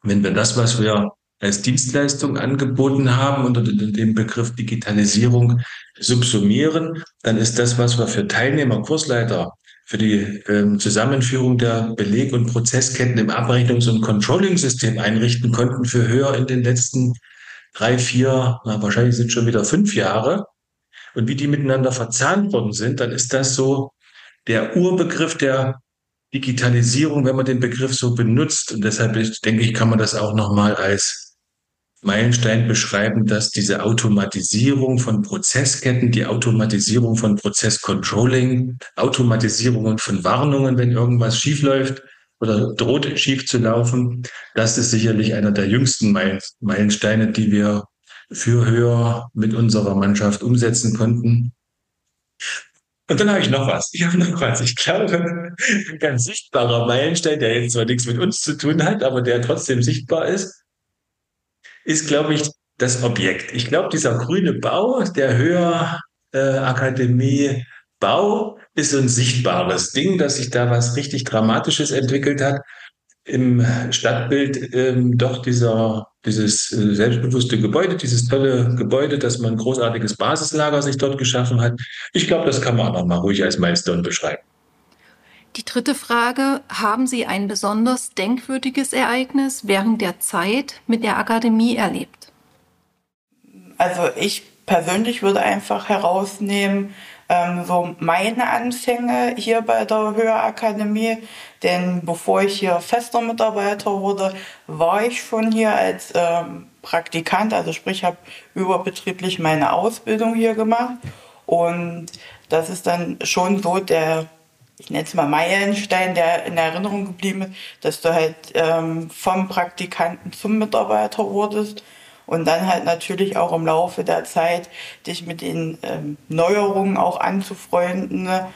Wenn wir das, was wir als Dienstleistung angeboten haben unter dem Begriff Digitalisierung subsumieren, dann ist das, was wir für Teilnehmer, Kursleiter, für die ähm, Zusammenführung der Beleg- und Prozessketten im Abrechnungs- und Controlling-System einrichten konnten, für höher in den letzten drei, vier, na, wahrscheinlich sind schon wieder fünf Jahre. Und wie die miteinander verzahnt worden sind, dann ist das so der Urbegriff der Digitalisierung, wenn man den Begriff so benutzt. Und deshalb denke ich, kann man das auch nochmal als Meilenstein beschreiben, dass diese Automatisierung von Prozessketten, die Automatisierung von Prozesscontrolling, Automatisierungen von Warnungen, wenn irgendwas schiefläuft oder droht schief zu laufen, das ist sicherlich einer der jüngsten Meilensteine, die wir für höher mit unserer Mannschaft umsetzen konnten. Und dann habe ich noch was. Ich habe noch was. Ich glaube, ein ganz sichtbarer Meilenstein, der jetzt zwar nichts mit uns zu tun hat, aber der trotzdem sichtbar ist, ist, glaube ich, das Objekt. Ich glaube, dieser grüne Bau der Höherakademie äh, Bau ist so ein sichtbares Ding, dass sich da was richtig Dramatisches entwickelt hat. Im Stadtbild ähm, doch dieser, dieses äh, selbstbewusste Gebäude, dieses tolle Gebäude, dass man ein großartiges Basislager sich dort geschaffen hat. Ich glaube, das kann man auch noch mal ruhig als Milestone beschreiben. Die dritte Frage, haben Sie ein besonders denkwürdiges Ereignis während der Zeit mit der Akademie erlebt? Also ich persönlich würde einfach herausnehmen, ähm, so meine Anfänge hier bei der Höherakademie. Denn bevor ich hier fester Mitarbeiter wurde, war ich schon hier als ähm, Praktikant, also sprich, habe überbetrieblich meine Ausbildung hier gemacht. Und das ist dann schon so der ich nenne es mal Meilenstein, der in Erinnerung geblieben ist, dass du halt ähm, vom Praktikanten zum Mitarbeiter wurdest und dann halt natürlich auch im Laufe der Zeit dich mit den ähm, Neuerungen auch anzufreunden. Ne?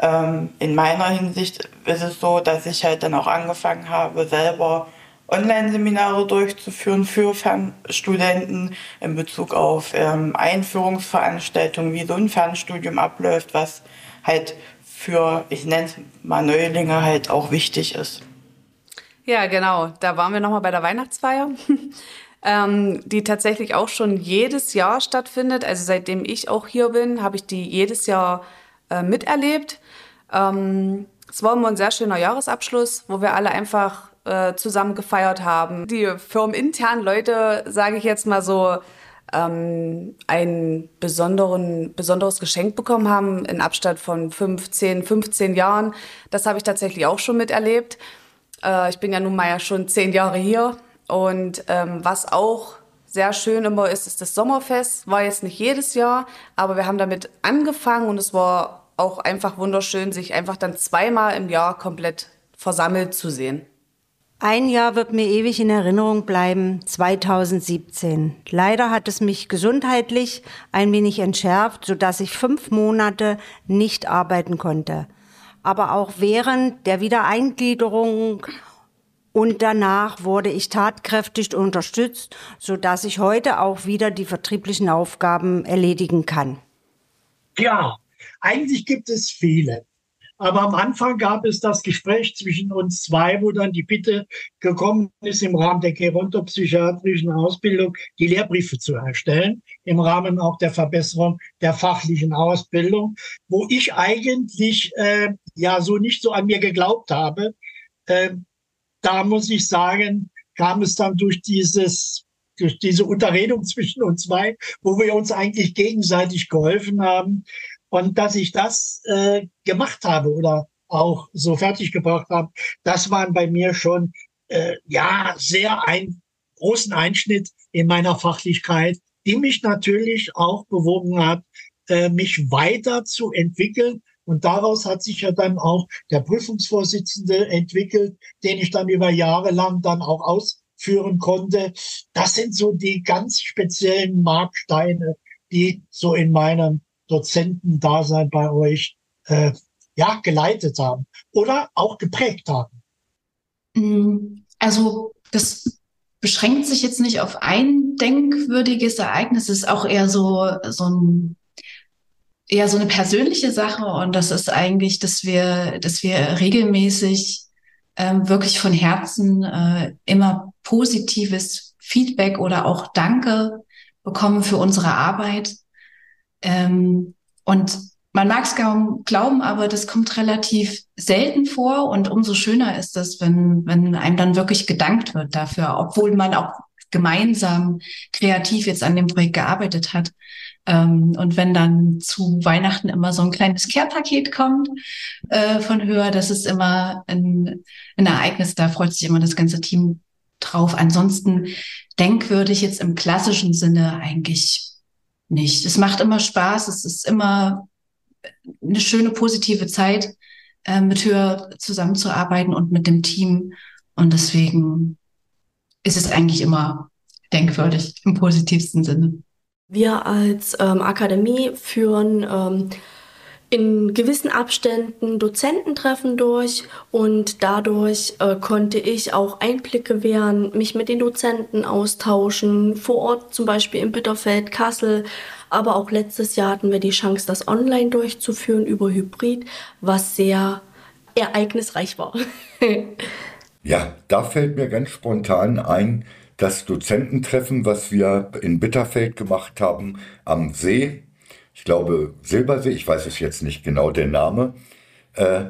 Ähm, in meiner Hinsicht ist es so, dass ich halt dann auch angefangen habe, selber Online-Seminare durchzuführen für Fernstudenten in Bezug auf ähm, Einführungsveranstaltungen, wie so ein Fernstudium abläuft, was halt für, ich nenne es mal Neulinge, halt auch wichtig ist. Ja, genau. Da waren wir nochmal bei der Weihnachtsfeier, ähm, die tatsächlich auch schon jedes Jahr stattfindet. Also seitdem ich auch hier bin, habe ich die jedes Jahr äh, miterlebt. Ähm, es war immer ein sehr schöner Jahresabschluss, wo wir alle einfach äh, zusammen gefeiert haben. Die firmeninternen Leute, sage ich jetzt mal so, ähm, ein besonderen, besonderes Geschenk bekommen haben in Abstand von 15, 15 Jahren. Das habe ich tatsächlich auch schon miterlebt. Äh, ich bin ja nun mal ja schon zehn Jahre hier. Und ähm, was auch sehr schön immer ist, ist das Sommerfest. War jetzt nicht jedes Jahr, aber wir haben damit angefangen und es war auch einfach wunderschön, sich einfach dann zweimal im Jahr komplett versammelt zu sehen. Ein Jahr wird mir ewig in Erinnerung bleiben, 2017. Leider hat es mich gesundheitlich ein wenig entschärft, sodass ich fünf Monate nicht arbeiten konnte. Aber auch während der Wiedereingliederung und danach wurde ich tatkräftig unterstützt, sodass ich heute auch wieder die vertrieblichen Aufgaben erledigen kann. Ja, eigentlich gibt es viele. Aber am Anfang gab es das Gespräch zwischen uns zwei, wo dann die Bitte gekommen ist, im Rahmen der gerontopsychiatrischen Ausbildung die Lehrbriefe zu erstellen, im Rahmen auch der Verbesserung der fachlichen Ausbildung, wo ich eigentlich äh, ja so nicht so an mir geglaubt habe. Äh, da muss ich sagen, kam es dann durch dieses durch diese Unterredung zwischen uns zwei, wo wir uns eigentlich gegenseitig geholfen haben, Und dass ich das äh, gemacht habe oder auch so fertig gebracht habe, das waren bei mir schon äh, ja sehr ein großen Einschnitt in meiner Fachlichkeit, die mich natürlich auch bewogen hat, äh, mich weiter zu entwickeln. Und daraus hat sich ja dann auch der Prüfungsvorsitzende entwickelt, den ich dann über Jahre lang dann auch ausführen konnte. Das sind so die ganz speziellen Marksteine, die so in meinem Dozentendasein bei euch äh, ja geleitet haben oder auch geprägt haben. Mm, also das beschränkt sich jetzt nicht auf ein denkwürdiges Ereignis, es ist auch eher so so ein eher so eine persönliche Sache und das ist eigentlich, dass wir dass wir regelmäßig ähm, wirklich von Herzen äh, immer positives Feedback oder auch Danke bekommen für unsere Arbeit ähm, und man mag es kaum glauben, aber das kommt relativ selten vor und umso schöner ist es, wenn, wenn einem dann wirklich gedankt wird dafür, obwohl man auch gemeinsam kreativ jetzt an dem Projekt gearbeitet hat. Ähm, und wenn dann zu Weihnachten immer so ein kleines Care-Paket kommt äh, von Höher, das ist immer ein, ein Ereignis, da freut sich immer das ganze Team drauf. Ansonsten denkwürdig jetzt im klassischen Sinne eigentlich nicht. Es macht immer Spaß, es ist immer eine schöne, positive Zeit, äh, mit Höher zusammenzuarbeiten und mit dem Team. Und deswegen ist es eigentlich immer denkwürdig im positivsten Sinne. Wir als ähm, Akademie führen ähm, in gewissen Abständen Dozententreffen durch und dadurch äh, konnte ich auch Einblick gewähren, mich mit den Dozenten austauschen, vor Ort zum Beispiel in Bitterfeld, Kassel, aber auch letztes Jahr hatten wir die Chance, das online durchzuführen über Hybrid, was sehr ereignisreich war. ja, da fällt mir ganz spontan ein, das Dozententreffen, was wir in Bitterfeld gemacht haben, am See, glaube Silbersee, ich weiß es jetzt nicht genau der Name, äh,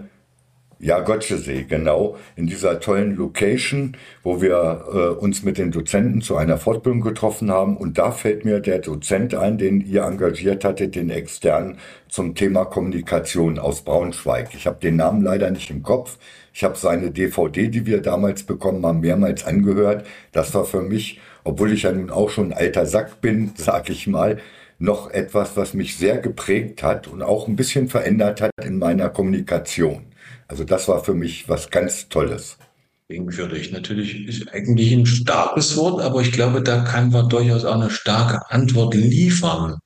ja, Gotschesee, genau, in dieser tollen Location, wo wir äh, uns mit den Dozenten zu einer Fortbildung getroffen haben. Und da fällt mir der Dozent ein, den ihr engagiert hattet, den externen zum Thema Kommunikation aus Braunschweig. Ich habe den Namen leider nicht im Kopf. Ich habe seine DVD, die wir damals bekommen haben, mehrmals angehört. Das war für mich, obwohl ich ja nun auch schon ein alter Sack bin, sag ich mal, noch etwas, was mich sehr geprägt hat und auch ein bisschen verändert hat in meiner Kommunikation. Also das war für mich was ganz Tolles. Denkwürdig. Natürlich ist eigentlich ein starkes Wort, aber ich glaube, da kann man durchaus auch eine starke Antwort liefern.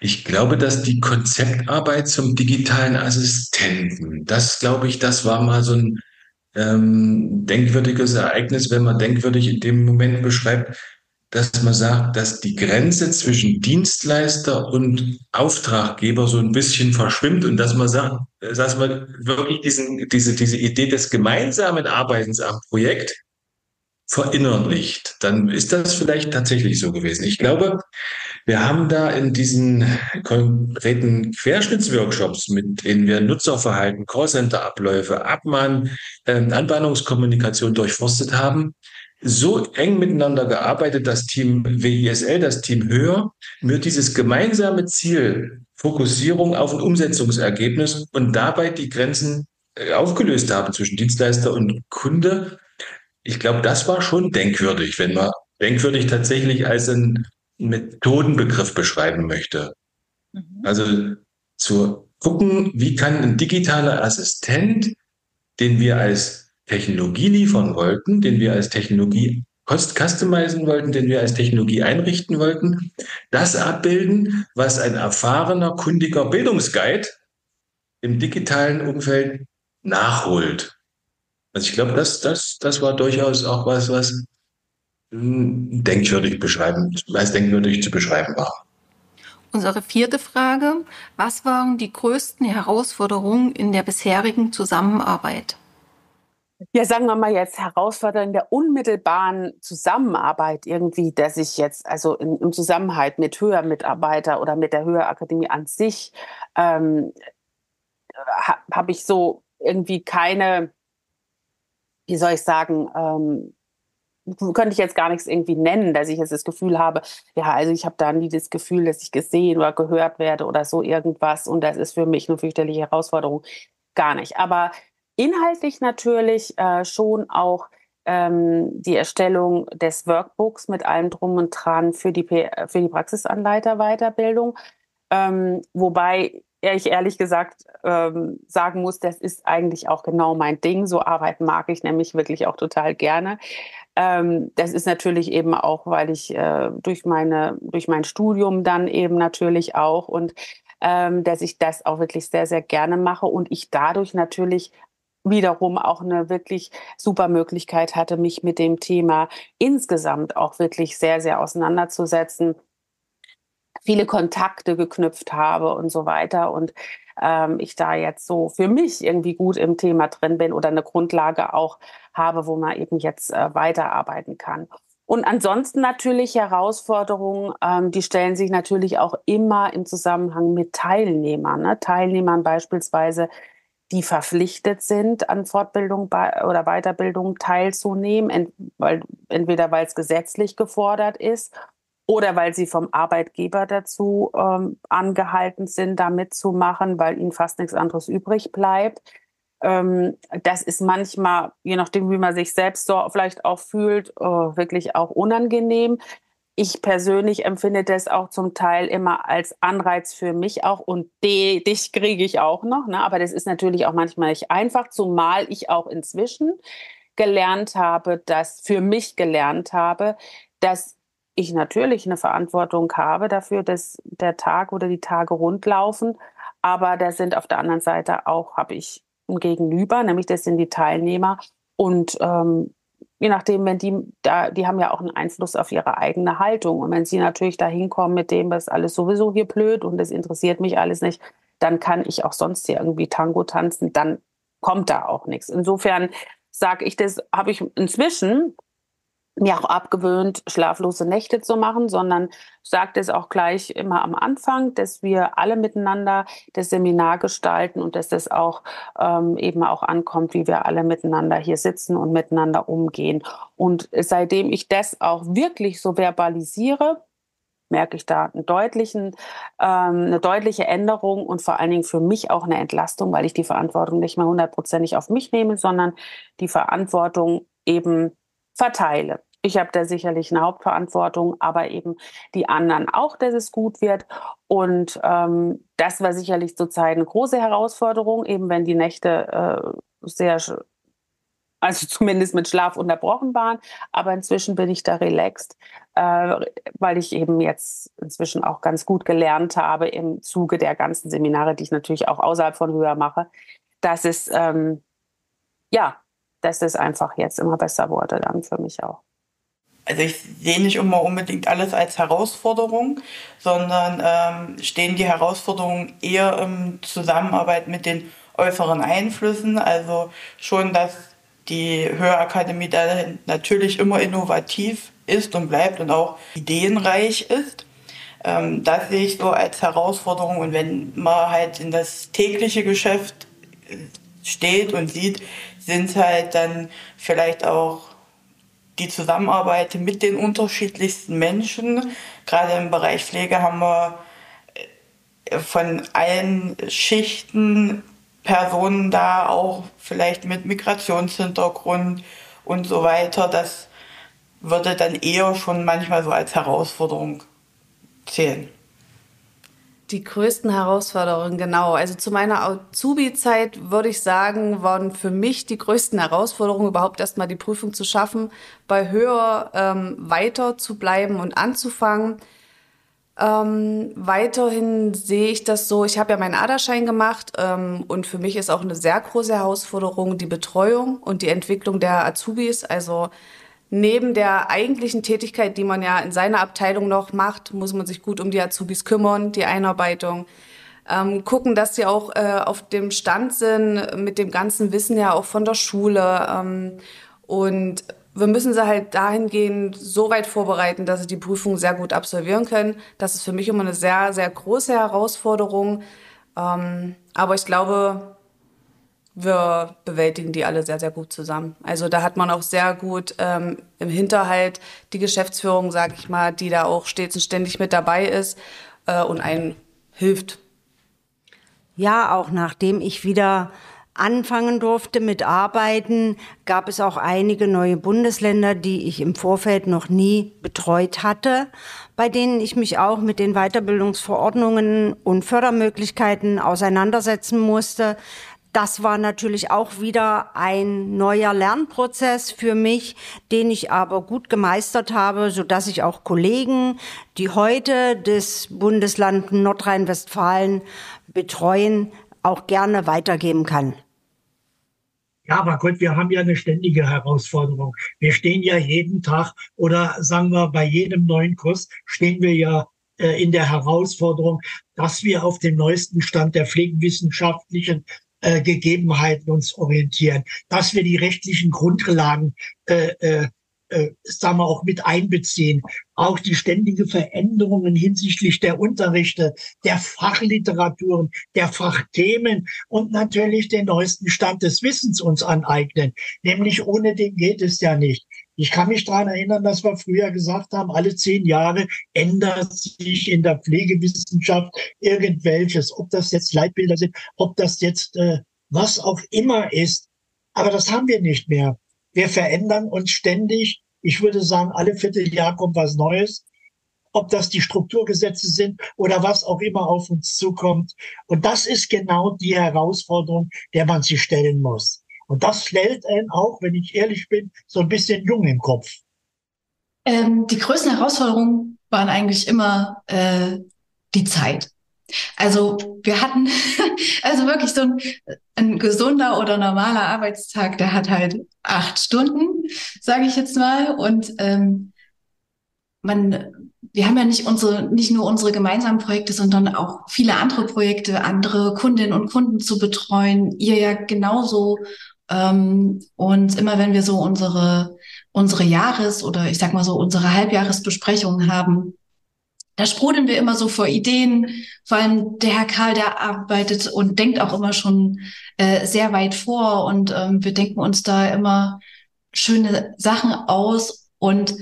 Ich glaube, dass die Konzeptarbeit zum digitalen Assistenten, das glaube ich, das war mal so ein ähm, denkwürdiges Ereignis, wenn man denkwürdig in dem Moment beschreibt, dass man sagt, dass die Grenze zwischen Dienstleister und Auftraggeber so ein bisschen verschwimmt und dass man sagt, dass man wirklich diesen, diese, diese Idee des gemeinsamen Arbeitens am Projekt verinnerlicht, dann ist das vielleicht tatsächlich so gewesen. Ich glaube, wir haben da in diesen konkreten Querschnittsworkshops, mit denen wir Nutzerverhalten, Callcenter-Abläufe, Abmahn, äh, Anbahnungskommunikation durchforstet haben, so eng miteinander gearbeitet, das Team WISL, das Team Höher, mir dieses gemeinsame Ziel, Fokussierung auf ein Umsetzungsergebnis und dabei die Grenzen äh, aufgelöst haben zwischen Dienstleister und Kunde. Ich glaube, das war schon denkwürdig, wenn man denkwürdig tatsächlich als einen Methodenbegriff beschreiben möchte. Mhm. Also zu gucken, wie kann ein digitaler Assistent, den wir als Technologie liefern wollten, den wir als Technologie customizen wollten, den wir als Technologie einrichten wollten, das abbilden, was ein erfahrener, kundiger Bildungsguide im digitalen Umfeld nachholt. Also ich glaube, das, das, das war durchaus auch was, was hm, denkwürdig beschreiben, als denkwürdig zu beschreiben war. Unsere vierte Frage. Was waren die größten Herausforderungen in der bisherigen Zusammenarbeit? Ja, sagen wir mal jetzt herausfordernd der unmittelbaren Zusammenarbeit irgendwie, dass ich jetzt also in, im Zusammenhalt mit Höhermitarbeiter oder mit der Höherakademie an sich ähm, ha, habe ich so irgendwie keine, wie soll ich sagen, ähm, könnte ich jetzt gar nichts irgendwie nennen, dass ich jetzt das Gefühl habe, ja, also ich habe da nie das Gefühl, dass ich gesehen oder gehört werde oder so irgendwas und das ist für mich eine fürchterliche Herausforderung. Gar nicht. Aber inhaltlich natürlich äh, schon auch ähm, die Erstellung des Workbooks mit allem drum und dran für die, für die Praxisanleiterweiterbildung. Ähm, wobei ich ehrlich gesagt ähm, sagen muss, das ist eigentlich auch genau mein Ding. So arbeiten mag ich nämlich wirklich auch total gerne. Ähm, das ist natürlich eben auch, weil ich äh, durch meine durch mein Studium dann eben natürlich auch und ähm, dass ich das auch wirklich sehr sehr gerne mache und ich dadurch natürlich wiederum auch eine wirklich super Möglichkeit hatte, mich mit dem Thema insgesamt auch wirklich sehr sehr auseinanderzusetzen viele Kontakte geknüpft habe und so weiter. Und ähm, ich da jetzt so für mich irgendwie gut im Thema drin bin oder eine Grundlage auch habe, wo man eben jetzt äh, weiterarbeiten kann. Und ansonsten natürlich Herausforderungen, ähm, die stellen sich natürlich auch immer im Zusammenhang mit Teilnehmern. Ne? Teilnehmern beispielsweise, die verpflichtet sind, an Fortbildung oder Weiterbildung teilzunehmen, ent weil, entweder weil es gesetzlich gefordert ist oder weil sie vom Arbeitgeber dazu ähm, angehalten sind, da mitzumachen, weil ihnen fast nichts anderes übrig bleibt. Ähm, das ist manchmal, je nachdem, wie man sich selbst so vielleicht auch fühlt, äh, wirklich auch unangenehm. Ich persönlich empfinde das auch zum Teil immer als Anreiz für mich auch und die, dich kriege ich auch noch. Ne? Aber das ist natürlich auch manchmal nicht einfach, zumal ich auch inzwischen gelernt habe, dass für mich gelernt habe, dass ich natürlich eine Verantwortung habe dafür, dass der Tag oder die Tage rundlaufen. Aber da sind auf der anderen Seite auch, habe ich ein Gegenüber, nämlich das sind die Teilnehmer. Und ähm, je nachdem, wenn die, da, die haben ja auch einen Einfluss auf ihre eigene Haltung. Und wenn sie natürlich da hinkommen mit dem, was alles sowieso hier blöd und das interessiert mich alles nicht, dann kann ich auch sonst hier irgendwie Tango tanzen, dann kommt da auch nichts. Insofern sage ich das, habe ich inzwischen mir auch abgewöhnt, schlaflose Nächte zu machen, sondern sagt es auch gleich immer am Anfang, dass wir alle miteinander das Seminar gestalten und dass das auch ähm, eben auch ankommt, wie wir alle miteinander hier sitzen und miteinander umgehen. Und seitdem ich das auch wirklich so verbalisiere, merke ich da einen deutlichen, ähm, eine deutliche Änderung und vor allen Dingen für mich auch eine Entlastung, weil ich die Verantwortung nicht mehr hundertprozentig auf mich nehme, sondern die Verantwortung eben verteile. Ich habe da sicherlich eine Hauptverantwortung, aber eben die anderen auch, dass es gut wird. Und ähm, das war sicherlich zurzeit eine große Herausforderung, eben wenn die Nächte äh, sehr, also zumindest mit Schlaf unterbrochen waren. Aber inzwischen bin ich da relaxed, äh, weil ich eben jetzt inzwischen auch ganz gut gelernt habe im Zuge der ganzen Seminare, die ich natürlich auch außerhalb von Höher mache, dass es ähm, ja dass es einfach jetzt immer besser wurde dann für mich auch. Also ich sehe nicht immer unbedingt alles als Herausforderung, sondern ähm, stehen die Herausforderungen eher in Zusammenarbeit mit den äußeren Einflüssen. Also schon, dass die Hörakademie da natürlich immer innovativ ist und bleibt und auch ideenreich ist. Ähm, das sehe ich so als Herausforderung. Und wenn man halt in das tägliche Geschäft steht und sieht, sind halt dann vielleicht auch die Zusammenarbeit mit den unterschiedlichsten Menschen. Gerade im Bereich Pflege haben wir äh, von allen Schichten Personen da, auch vielleicht mit Migrationshintergrund und so weiter. Das würde dann eher schon manchmal so als Herausforderung zählen. Die größten Herausforderungen, genau. Also zu meiner Azubi-Zeit würde ich sagen, waren für mich die größten Herausforderungen überhaupt erstmal die Prüfung zu schaffen, bei höher ähm, weiter zu bleiben und anzufangen. Ähm, weiterhin sehe ich das so, ich habe ja meinen Aderschein gemacht ähm, und für mich ist auch eine sehr große Herausforderung die Betreuung und die Entwicklung der Azubis. Also neben der eigentlichen Tätigkeit, die man ja in seiner Abteilung noch macht, muss man sich gut um die Azubis kümmern, die Einarbeitung. Ähm, gucken, dass sie auch äh, auf dem Stand sind mit dem ganzen Wissen ja auch von der Schule. Ähm, und wir müssen sie halt dahingehend so weit vorbereiten, dass sie die Prüfung sehr gut absolvieren können. Das ist für mich immer eine sehr, sehr große Herausforderung. Ähm, aber ich glaube, wir bewältigen die alle sehr, sehr gut zusammen. Also da hat man auch sehr gut ähm, im Hinterhalt die Geschäftsführung, sag ich mal, die da auch stets und ständig mit dabei ist äh, und einen hilft. Ja, auch nachdem ich wieder anfangen durfte mit Arbeiten, gab es auch einige neue Bundesländer, die ich im Vorfeld noch nie betreut hatte, bei denen ich mich auch mit den Weiterbildungsverordnungen und Fördermöglichkeiten auseinandersetzen musste. Das war natürlich auch wieder ein neuer Lernprozess für mich, den ich aber gut gemeistert habe, so dass ich auch Kollegen, die heute das Bundesland Nordrhein-Westfalen betreuen, auch gerne weitergeben kann. Ja, aber Gott, wir haben ja eine ständige Herausforderung. Wir stehen ja jeden Tag oder sagen wir bei jedem neuen Kurs stehen wir ja äh, in der Herausforderung, dass wir auf dem neuesten Stand der pflegewissenschaftlichen äh, Gegebenheiten uns orientieren, dass wir die rechtlichen Grundlagen äh, äh, äh, sagen wir auch mit einbeziehen. Auch die ständige Veränderungen hinsichtlich der Unterrichte, der Fachliteraturen, der Fachthemen und natürlich den neuesten Stand des Wissens uns aneignen. Nämlich ohne den geht es ja nicht. Ich kann mich daran erinnern, dass wir früher gesagt haben, alle zehn Jahre ändert sich in der Pflegewissenschaft irgendwelches, ob das jetzt Leitbilder sind, ob das jetzt äh, was auch immer ist. Aber das haben wir nicht mehr. Wir verändern uns ständig. Ich würde sagen, alle Vierteljahr kommt was Neues. Ob das die Strukturgesetze sind oder was auch immer auf uns zukommt. Und das ist genau die Herausforderung, der man sich stellen muss. Und das stellt einen auch, wenn ich ehrlich bin, so ein bisschen jung im Kopf. Ähm, die größten Herausforderungen waren eigentlich immer äh, die Zeit. Also wir hatten also wirklich so ein, ein gesunder oder normaler Arbeitstag, der hat halt acht Stunden, sage ich jetzt mal. Und ähm, man, wir haben ja nicht unsere, nicht nur unsere gemeinsamen Projekte, sondern auch viele andere Projekte, andere Kundinnen und Kunden zu betreuen. Ihr ja genauso. Ähm, und immer wenn wir so unsere unsere Jahres- oder ich sag mal so unsere Halbjahresbesprechungen haben, da sprudeln wir immer so vor Ideen. Vor allem der Herr Karl, der arbeitet und denkt auch immer schon äh, sehr weit vor und ähm, wir denken uns da immer schöne Sachen aus und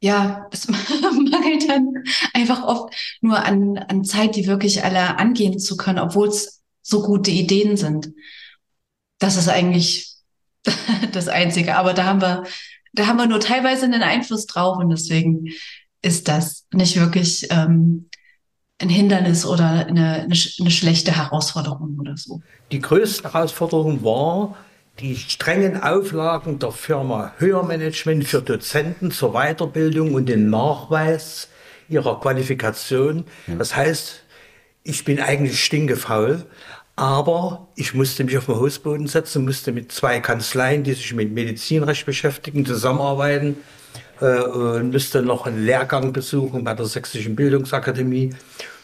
ja, es mangelt dann einfach oft nur an, an Zeit, die wirklich alle angehen zu können, obwohl es so gute Ideen sind. Das ist eigentlich das Einzige. Aber da haben wir, da haben wir nur teilweise einen Einfluss drauf und deswegen ist das nicht wirklich ähm, ein Hindernis oder eine, eine, eine schlechte Herausforderung oder so. Die größte Herausforderung war, die strengen Auflagen der Firma Hörmanagement für Dozenten zur Weiterbildung und den Nachweis ihrer Qualifikation. Ja. Das heißt, ich bin eigentlich stinkefaul, aber ich musste mich auf den Hausboden setzen, musste mit zwei Kanzleien, die sich mit Medizinrecht beschäftigen, zusammenarbeiten äh, und müsste noch einen Lehrgang besuchen bei der Sächsischen Bildungsakademie,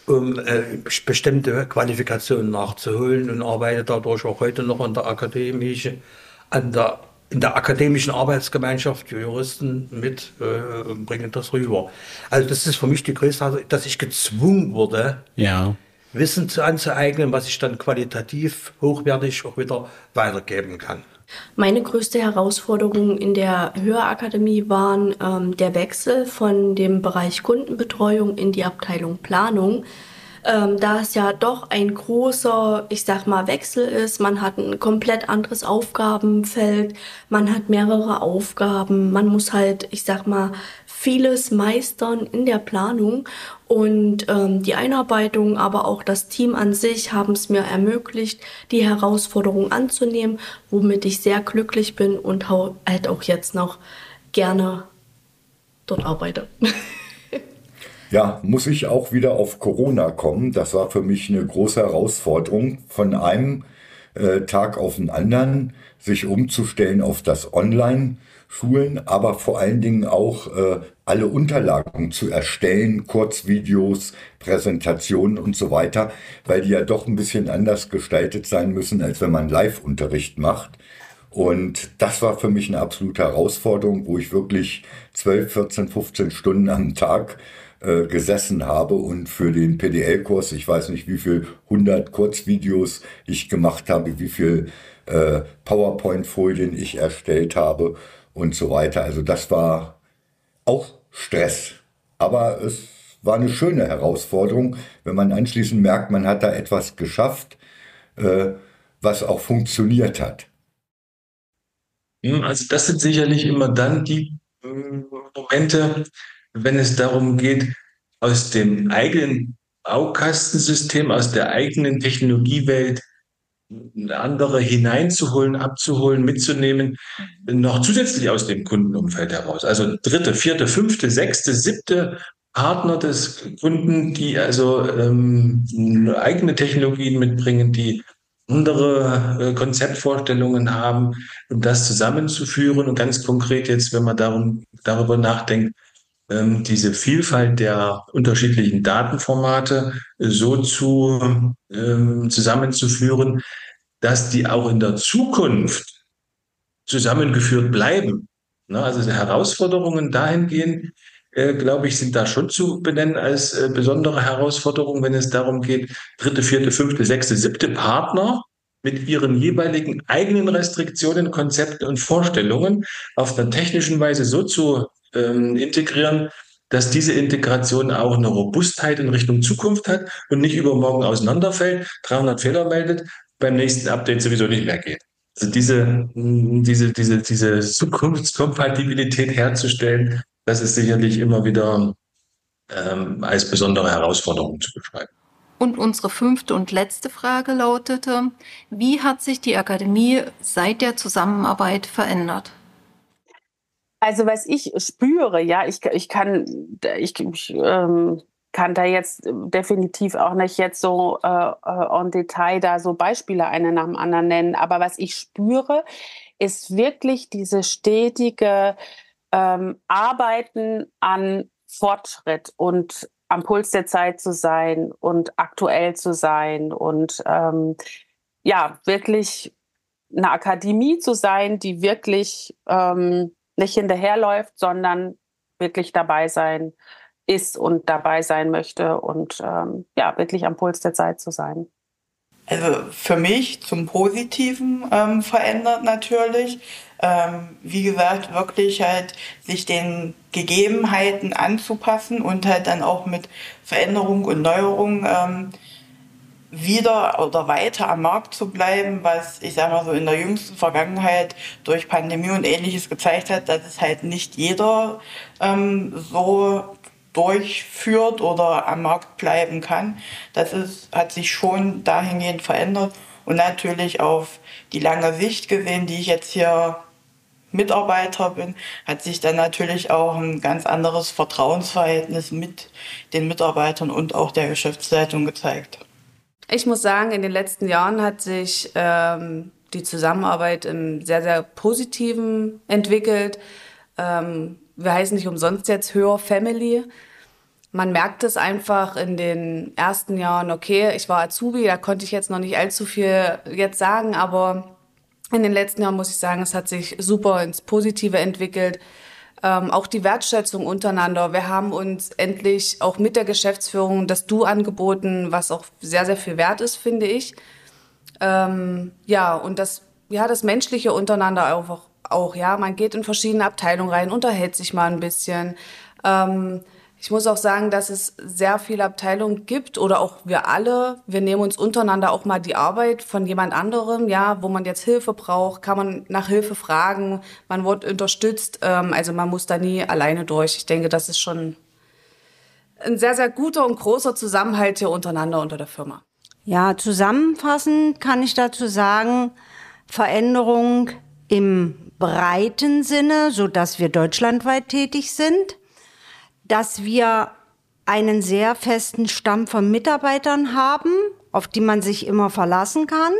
um äh, bestimmte Qualifikationen nachzuholen und arbeite dadurch auch heute noch an der akademischen, an der in der akademischen Arbeitsgemeinschaft Juristen mit äh, und bringen das rüber. Also das ist für mich die größte, dass ich gezwungen wurde, ja. Wissen zu anzueignen, was ich dann qualitativ hochwertig auch wieder weitergeben kann. Meine größte Herausforderung in der Hörakademie waren ähm, der Wechsel von dem Bereich Kundenbetreuung in die Abteilung Planung. Ähm, da es ja doch ein großer, ich sag mal, Wechsel ist. Man hat ein komplett anderes Aufgabenfeld, man hat mehrere Aufgaben, man muss halt, ich sag mal, vieles meistern in der Planung und ähm, die Einarbeitung, aber auch das Team an sich haben es mir ermöglicht, die Herausforderung anzunehmen, womit ich sehr glücklich bin und halt auch jetzt noch gerne dort arbeite. Ja, muss ich auch wieder auf Corona kommen. Das war für mich eine große Herausforderung, von einem äh, Tag auf den anderen sich umzustellen auf das Online Schulen, aber vor allen Dingen auch äh, alle Unterlagen zu erstellen, Kurzvideos, Präsentationen und so weiter, weil die ja doch ein bisschen anders gestaltet sein müssen, als wenn man Live-Unterricht macht. Und das war für mich eine absolute Herausforderung, wo ich wirklich 12, 14, 15 Stunden am Tag äh, gesessen habe und für den PDL-Kurs, ich weiß nicht, wie viel 100 Kurzvideos ich gemacht habe, wie viel äh, PowerPoint-Folien ich erstellt habe und so weiter. Also das war auch Stress. Aber es war eine schöne Herausforderung, wenn man anschließend merkt, man hat da etwas geschafft, äh, was auch funktioniert hat. Hm, also das sind sicherlich immer dann die hm, Momente, wenn es darum geht, aus dem eigenen Baukastensystem, aus der eigenen Technologiewelt andere hineinzuholen, abzuholen, mitzunehmen, noch zusätzlich aus dem Kundenumfeld heraus. Also dritte, vierte, fünfte, sechste, siebte Partner des Kunden, die also ähm, eigene Technologien mitbringen, die andere äh, Konzeptvorstellungen haben und das zusammenzuführen und ganz konkret jetzt, wenn man darum, darüber nachdenkt, ähm, diese Vielfalt der unterschiedlichen Datenformate so zu, ähm, zusammenzuführen, dass die auch in der Zukunft zusammengeführt bleiben. Ne? Also die Herausforderungen dahingehend, äh, glaube ich, sind da schon zu benennen als äh, besondere Herausforderung, wenn es darum geht, dritte, vierte, fünfte, sechste, siebte Partner mit ihren jeweiligen eigenen Restriktionen, Konzepten und Vorstellungen auf einer technischen Weise so zu ähm, integrieren, dass diese Integration auch eine Robustheit in Richtung Zukunft hat und nicht übermorgen auseinanderfällt, 300 Fehler meldet, beim nächsten Update sowieso nicht mehr geht. Also diese, diese, diese, diese Zukunftskompatibilität herzustellen, das ist sicherlich immer wieder ähm, als besondere Herausforderung zu beschreiben. Und unsere fünfte und letzte Frage lautete, wie hat sich die Akademie seit der Zusammenarbeit verändert? Also was ich spüre, ja, ich, ich kann, ich, ich ähm, kann da jetzt definitiv auch nicht jetzt so äh, en äh, Detail da so Beispiele eine nach dem anderen nennen, aber was ich spüre, ist wirklich diese stetige ähm, Arbeiten an Fortschritt und am Puls der Zeit zu sein und aktuell zu sein und ähm, ja, wirklich eine Akademie zu sein, die wirklich ähm, nicht hinterherläuft, sondern wirklich dabei sein ist und dabei sein möchte und ähm, ja, wirklich am Puls der Zeit zu sein. Also für mich zum Positiven ähm, verändert natürlich. Ähm, wie gesagt, wirklich halt sich den Gegebenheiten anzupassen und halt dann auch mit Veränderung und Neuerung ähm, wieder oder weiter am Markt zu bleiben, was ich sag mal so in der jüngsten Vergangenheit durch Pandemie und ähnliches gezeigt hat, dass es halt nicht jeder ähm, so durchführt oder am Markt bleiben kann. Das ist, hat sich schon dahingehend verändert und natürlich auf die lange Sicht gesehen, die ich jetzt hier Mitarbeiter bin, hat sich dann natürlich auch ein ganz anderes Vertrauensverhältnis mit den Mitarbeitern und auch der Geschäftsleitung gezeigt. Ich muss sagen, in den letzten Jahren hat sich ähm, die Zusammenarbeit im sehr, sehr positiven entwickelt. Ähm, wir heißen nicht umsonst jetzt Höher Family. Man merkt es einfach in den ersten Jahren, okay, ich war Azubi, da konnte ich jetzt noch nicht allzu viel jetzt sagen, aber in den letzten Jahren muss ich sagen, es hat sich super ins Positive entwickelt. Ähm, auch die Wertschätzung untereinander. Wir haben uns endlich auch mit der Geschäftsführung das Du angeboten, was auch sehr, sehr viel wert ist, finde ich. Ähm, ja, und das, ja, das Menschliche untereinander auch, auch, ja. Man geht in verschiedene Abteilungen rein, unterhält sich mal ein bisschen. Ähm, ich muss auch sagen, dass es sehr viele Abteilungen gibt oder auch wir alle. Wir nehmen uns untereinander auch mal die Arbeit von jemand anderem, ja, wo man jetzt Hilfe braucht, kann man nach Hilfe fragen, man wird unterstützt. Ähm, also man muss da nie alleine durch. Ich denke, das ist schon ein sehr, sehr guter und großer Zusammenhalt hier untereinander unter der Firma. Ja, zusammenfassend kann ich dazu sagen, Veränderung im breiten Sinne, so dass wir deutschlandweit tätig sind dass wir einen sehr festen Stamm von Mitarbeitern haben, auf die man sich immer verlassen kann,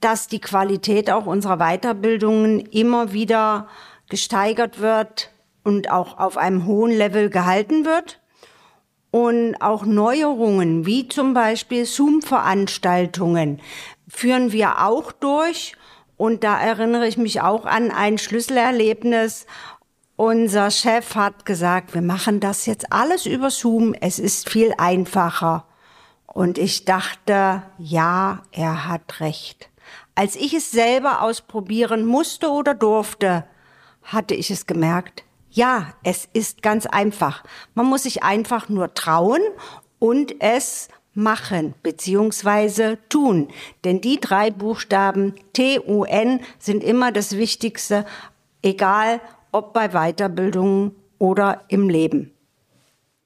dass die Qualität auch unserer Weiterbildungen immer wieder gesteigert wird und auch auf einem hohen Level gehalten wird. Und auch Neuerungen, wie zum Beispiel Zoom-Veranstaltungen, führen wir auch durch. Und da erinnere ich mich auch an ein Schlüsselerlebnis, unser Chef hat gesagt, wir machen das jetzt alles über Zoom, es ist viel einfacher. Und ich dachte, ja, er hat recht. Als ich es selber ausprobieren musste oder durfte, hatte ich es gemerkt, ja, es ist ganz einfach. Man muss sich einfach nur trauen und es machen beziehungsweise tun. Denn die drei Buchstaben T-U-N sind immer das Wichtigste, egal ob bei Weiterbildungen oder im Leben.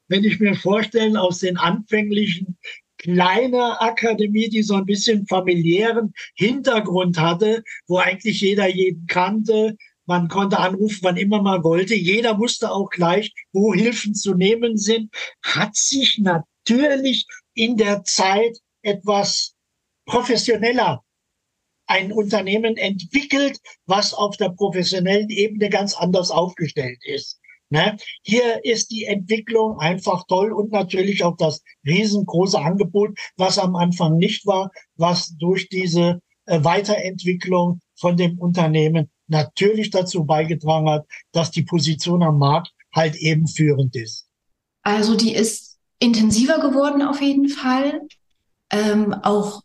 Wenn ich mir vorstelle, aus den anfänglichen kleiner Akademie, die so ein bisschen familiären Hintergrund hatte, wo eigentlich jeder jeden kannte. Man konnte anrufen, wann immer man wollte. Jeder wusste auch gleich, wo Hilfen zu nehmen sind. Hat sich natürlich in der Zeit etwas professioneller ein Unternehmen entwickelt, was auf der professionellen Ebene ganz anders aufgestellt ist. Ne? Hier ist die Entwicklung einfach toll und natürlich auch das riesengroße Angebot, was am Anfang nicht war, was durch diese äh, Weiterentwicklung von dem Unternehmen natürlich dazu beigetragen hat, dass die Position am Markt halt eben führend ist. Also die ist intensiver geworden auf jeden Fall. Ähm, auch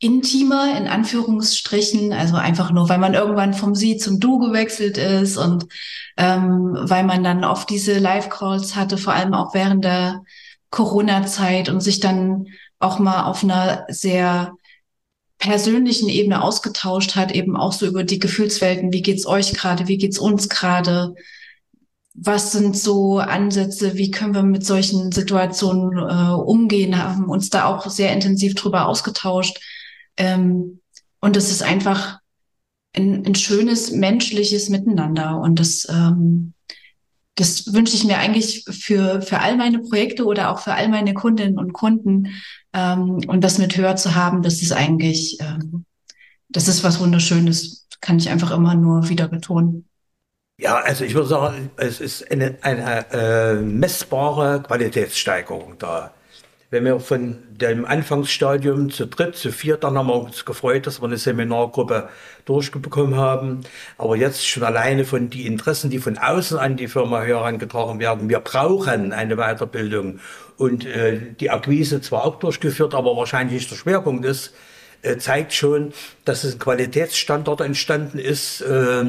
intimer in Anführungsstrichen, also einfach nur, weil man irgendwann vom Sie zum Du gewechselt ist und ähm, weil man dann oft diese Live-Calls hatte, vor allem auch während der Corona-Zeit und sich dann auch mal auf einer sehr persönlichen Ebene ausgetauscht hat, eben auch so über die Gefühlswelten, wie geht's euch gerade, wie geht's uns gerade, was sind so Ansätze, wie können wir mit solchen Situationen äh, umgehen, haben uns da auch sehr intensiv drüber ausgetauscht ähm, und es ist einfach ein, ein, schönes menschliches Miteinander. Und das, ähm, das wünsche ich mir eigentlich für, für all meine Projekte oder auch für all meine Kundinnen und Kunden. Ähm, und das mit Hör zu haben, das ist eigentlich, ähm, das ist was Wunderschönes. Kann ich einfach immer nur wieder betonen. Ja, also ich würde sagen, es ist eine, eine äh, messbare Qualitätssteigerung da wenn wir von dem Anfangsstadium zu dritt, zu viert, dann haben wir uns gefreut, dass wir eine Seminargruppe durchbekommen haben. Aber jetzt schon alleine von die Interessen, die von außen an die Firma herangetragen werden. Wir brauchen eine Weiterbildung und äh, die Akquise zwar auch durchgeführt, aber wahrscheinlich nicht der Schwerpunkt ist, äh, zeigt schon, dass es ein Qualitätsstandard entstanden ist. Äh,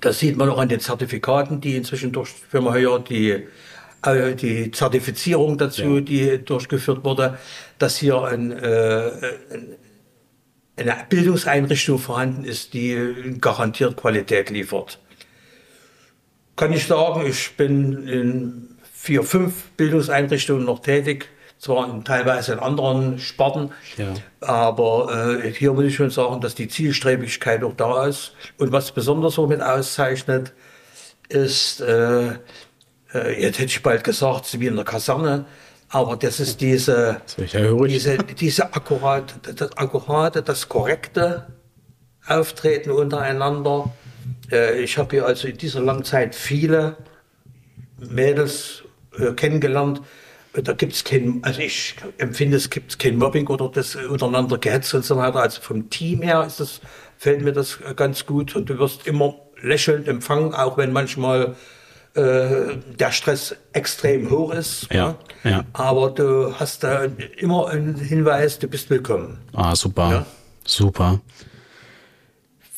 das sieht man auch an den Zertifikaten, die inzwischen durch Firma Höher, die die Zertifizierung dazu, ja. die durchgeführt wurde, dass hier ein, äh, eine Bildungseinrichtung vorhanden ist, die garantiert Qualität liefert. Kann ich sagen, ich bin in vier, fünf Bildungseinrichtungen noch tätig, zwar in, teilweise in anderen Sparten, ja. aber äh, hier muss ich schon sagen, dass die Zielstrebigkeit auch da ist. Und was besonders so mit auszeichnet, ist, äh, äh, jetzt hätte ich bald gesagt, wie in der Kaserne, aber das ist diese, diese, diese akkurat, das akkurate, das korrekte Auftreten untereinander. Äh, ich habe hier also in dieser langen Zeit viele Mädels äh, kennengelernt. Da gibt es kein, also ich empfinde, es gibt kein Mobbing oder das untereinander gehetzt und so weiter. Also vom Team her ist das, fällt mir das ganz gut und du wirst immer lächelnd empfangen, auch wenn manchmal äh, der Stress extrem hoch ist. Ja, ja. Aber du hast da immer einen Hinweis, du bist willkommen. Ah, super. Ja? Super.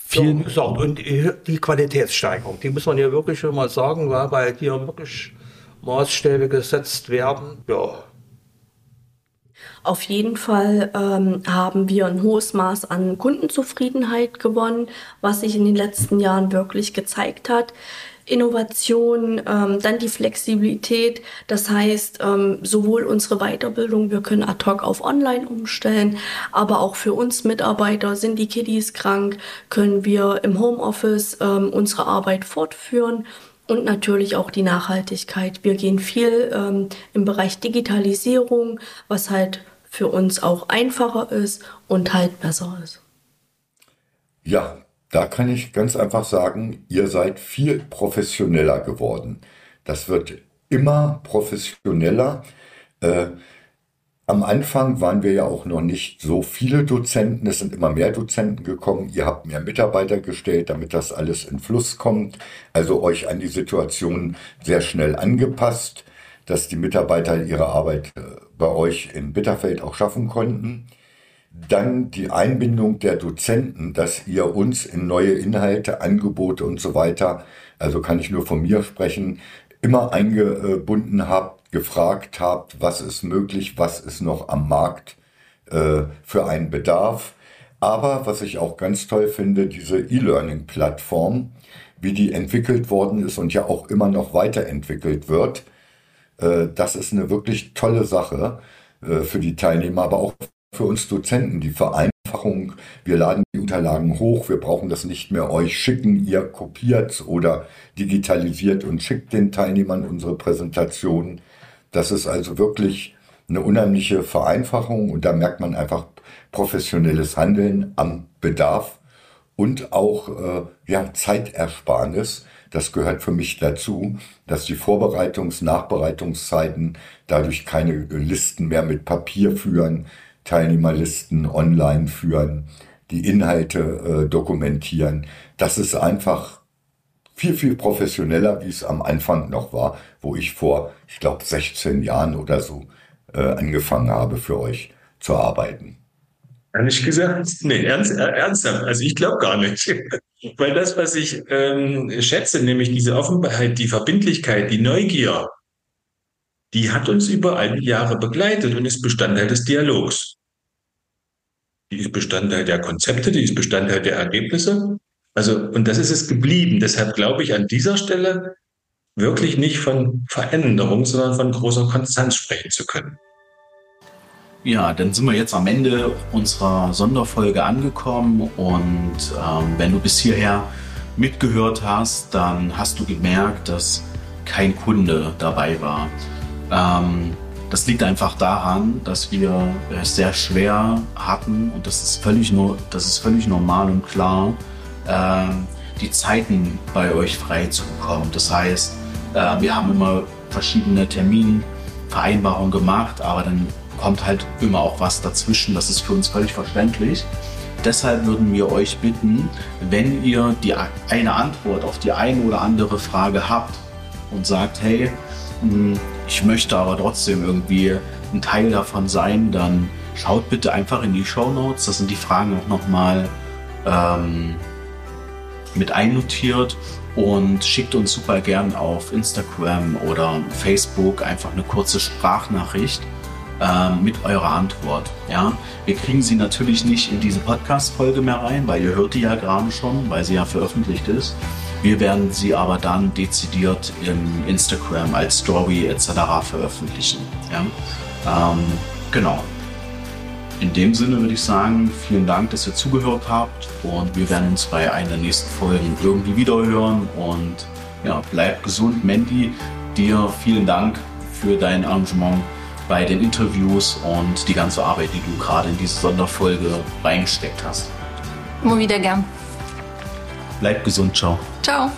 Vielen so, gesagt, und die Qualitätssteigerung, die muss man ja wirklich schon mal sagen, weil hier wirklich Maßstäbe gesetzt werden. Ja, auf jeden Fall ähm, haben wir ein hohes Maß an Kundenzufriedenheit gewonnen, was sich in den letzten Jahren wirklich gezeigt hat. Innovation, ähm, dann die Flexibilität. Das heißt, ähm, sowohl unsere Weiterbildung, wir können ad hoc auf Online umstellen, aber auch für uns Mitarbeiter, sind die Kiddies krank, können wir im Homeoffice ähm, unsere Arbeit fortführen. Und natürlich auch die Nachhaltigkeit. Wir gehen viel ähm, im Bereich Digitalisierung, was halt für uns auch einfacher ist und halt besser ist. Ja, da kann ich ganz einfach sagen, ihr seid viel professioneller geworden. Das wird immer professioneller. Äh, Am Anfang waren wir ja auch noch nicht so viele Dozenten. Es sind immer mehr Dozenten gekommen. Ihr habt mehr Mitarbeiter gestellt, damit das alles in Fluss kommt. Also euch an die Situation sehr schnell angepasst, dass die Mitarbeiter ihre Arbeit äh, bei euch in Bitterfeld auch schaffen konnten. Dann die Einbindung der Dozenten, dass ihr uns in neue Inhalte, Angebote und so weiter, also kann ich nur von mir sprechen, immer eingebunden habt gefragt habt, was ist möglich, was ist noch am Markt äh, für einen Bedarf. Aber was ich auch ganz toll finde, diese E-Learning-Plattform, wie die entwickelt worden ist und ja auch immer noch weiterentwickelt wird, äh, das ist eine wirklich tolle Sache äh, für die Teilnehmer, aber auch für uns Dozenten. Die Vereinfachung, wir laden die Unterlagen hoch, wir brauchen das nicht mehr euch schicken, ihr kopiert oder digitalisiert und schickt den Teilnehmern unsere Präsentation. Das ist also wirklich eine unheimliche Vereinfachung und da merkt man einfach professionelles Handeln am Bedarf und auch äh, ja, Zeitersparnis. Das gehört für mich dazu, dass die Vorbereitungs-, Nachbereitungszeiten dadurch keine Listen mehr mit Papier führen, Teilnehmerlisten online führen, die Inhalte äh, dokumentieren. Das ist einfach viel, viel professioneller, wie es am Anfang noch war, wo ich vor, ich glaube, 16 Jahren oder so äh, angefangen habe, für euch zu arbeiten. Ehrlich gesagt, nee, ernst, äh, ernsthaft. Also ich glaube gar nicht. Weil das, was ich ähm, schätze, nämlich diese Offenheit, die Verbindlichkeit, die Neugier, die hat uns über all die Jahre begleitet und ist Bestandteil des Dialogs. Die ist Bestandteil der Konzepte, die ist Bestandteil der Ergebnisse also, und das ist es geblieben. Deshalb glaube ich an dieser Stelle wirklich nicht von Veränderung, sondern von großer Konstanz sprechen zu können. Ja, dann sind wir jetzt am Ende unserer Sonderfolge angekommen und ähm, wenn du bis hierher mitgehört hast, dann hast du gemerkt, dass kein Kunde dabei war. Ähm, das liegt einfach daran, dass wir es sehr schwer hatten und das ist völlig, nur, das ist völlig normal und klar, ähm, die Zeiten bei euch frei zu bekommen. Das heißt, äh, wir haben immer verschiedene Terminvereinbarungen gemacht, aber dann kommt halt immer auch was dazwischen. Das ist für uns völlig verständlich. Deshalb würden wir euch bitten, wenn ihr die eine Antwort auf die eine oder andere Frage habt und sagt, hey, hm, ich möchte aber trotzdem irgendwie ein Teil davon sein, dann schaut bitte einfach in die Show Notes. Das sind die Fragen auch nochmal ähm, mit einnotiert und schickt uns super gern auf Instagram oder Facebook einfach eine kurze Sprachnachricht äh, mit eurer Antwort. Ja, wir kriegen sie natürlich nicht in diese Podcast-Folge mehr rein, weil ihr hört die ja gerade schon, weil sie ja veröffentlicht ist. Wir werden sie aber dann dezidiert im Instagram als Story etc. veröffentlichen. Ja? Ähm, genau. In dem Sinne würde ich sagen, vielen Dank, dass ihr zugehört habt und wir werden uns bei einer der nächsten Folgen irgendwie wiederhören und ja, bleibt gesund. Mandy, dir vielen Dank für dein Engagement bei den Interviews und die ganze Arbeit, die du gerade in diese Sonderfolge reingesteckt hast. Immer wieder gern. Bleibt gesund, ciao. Ciao.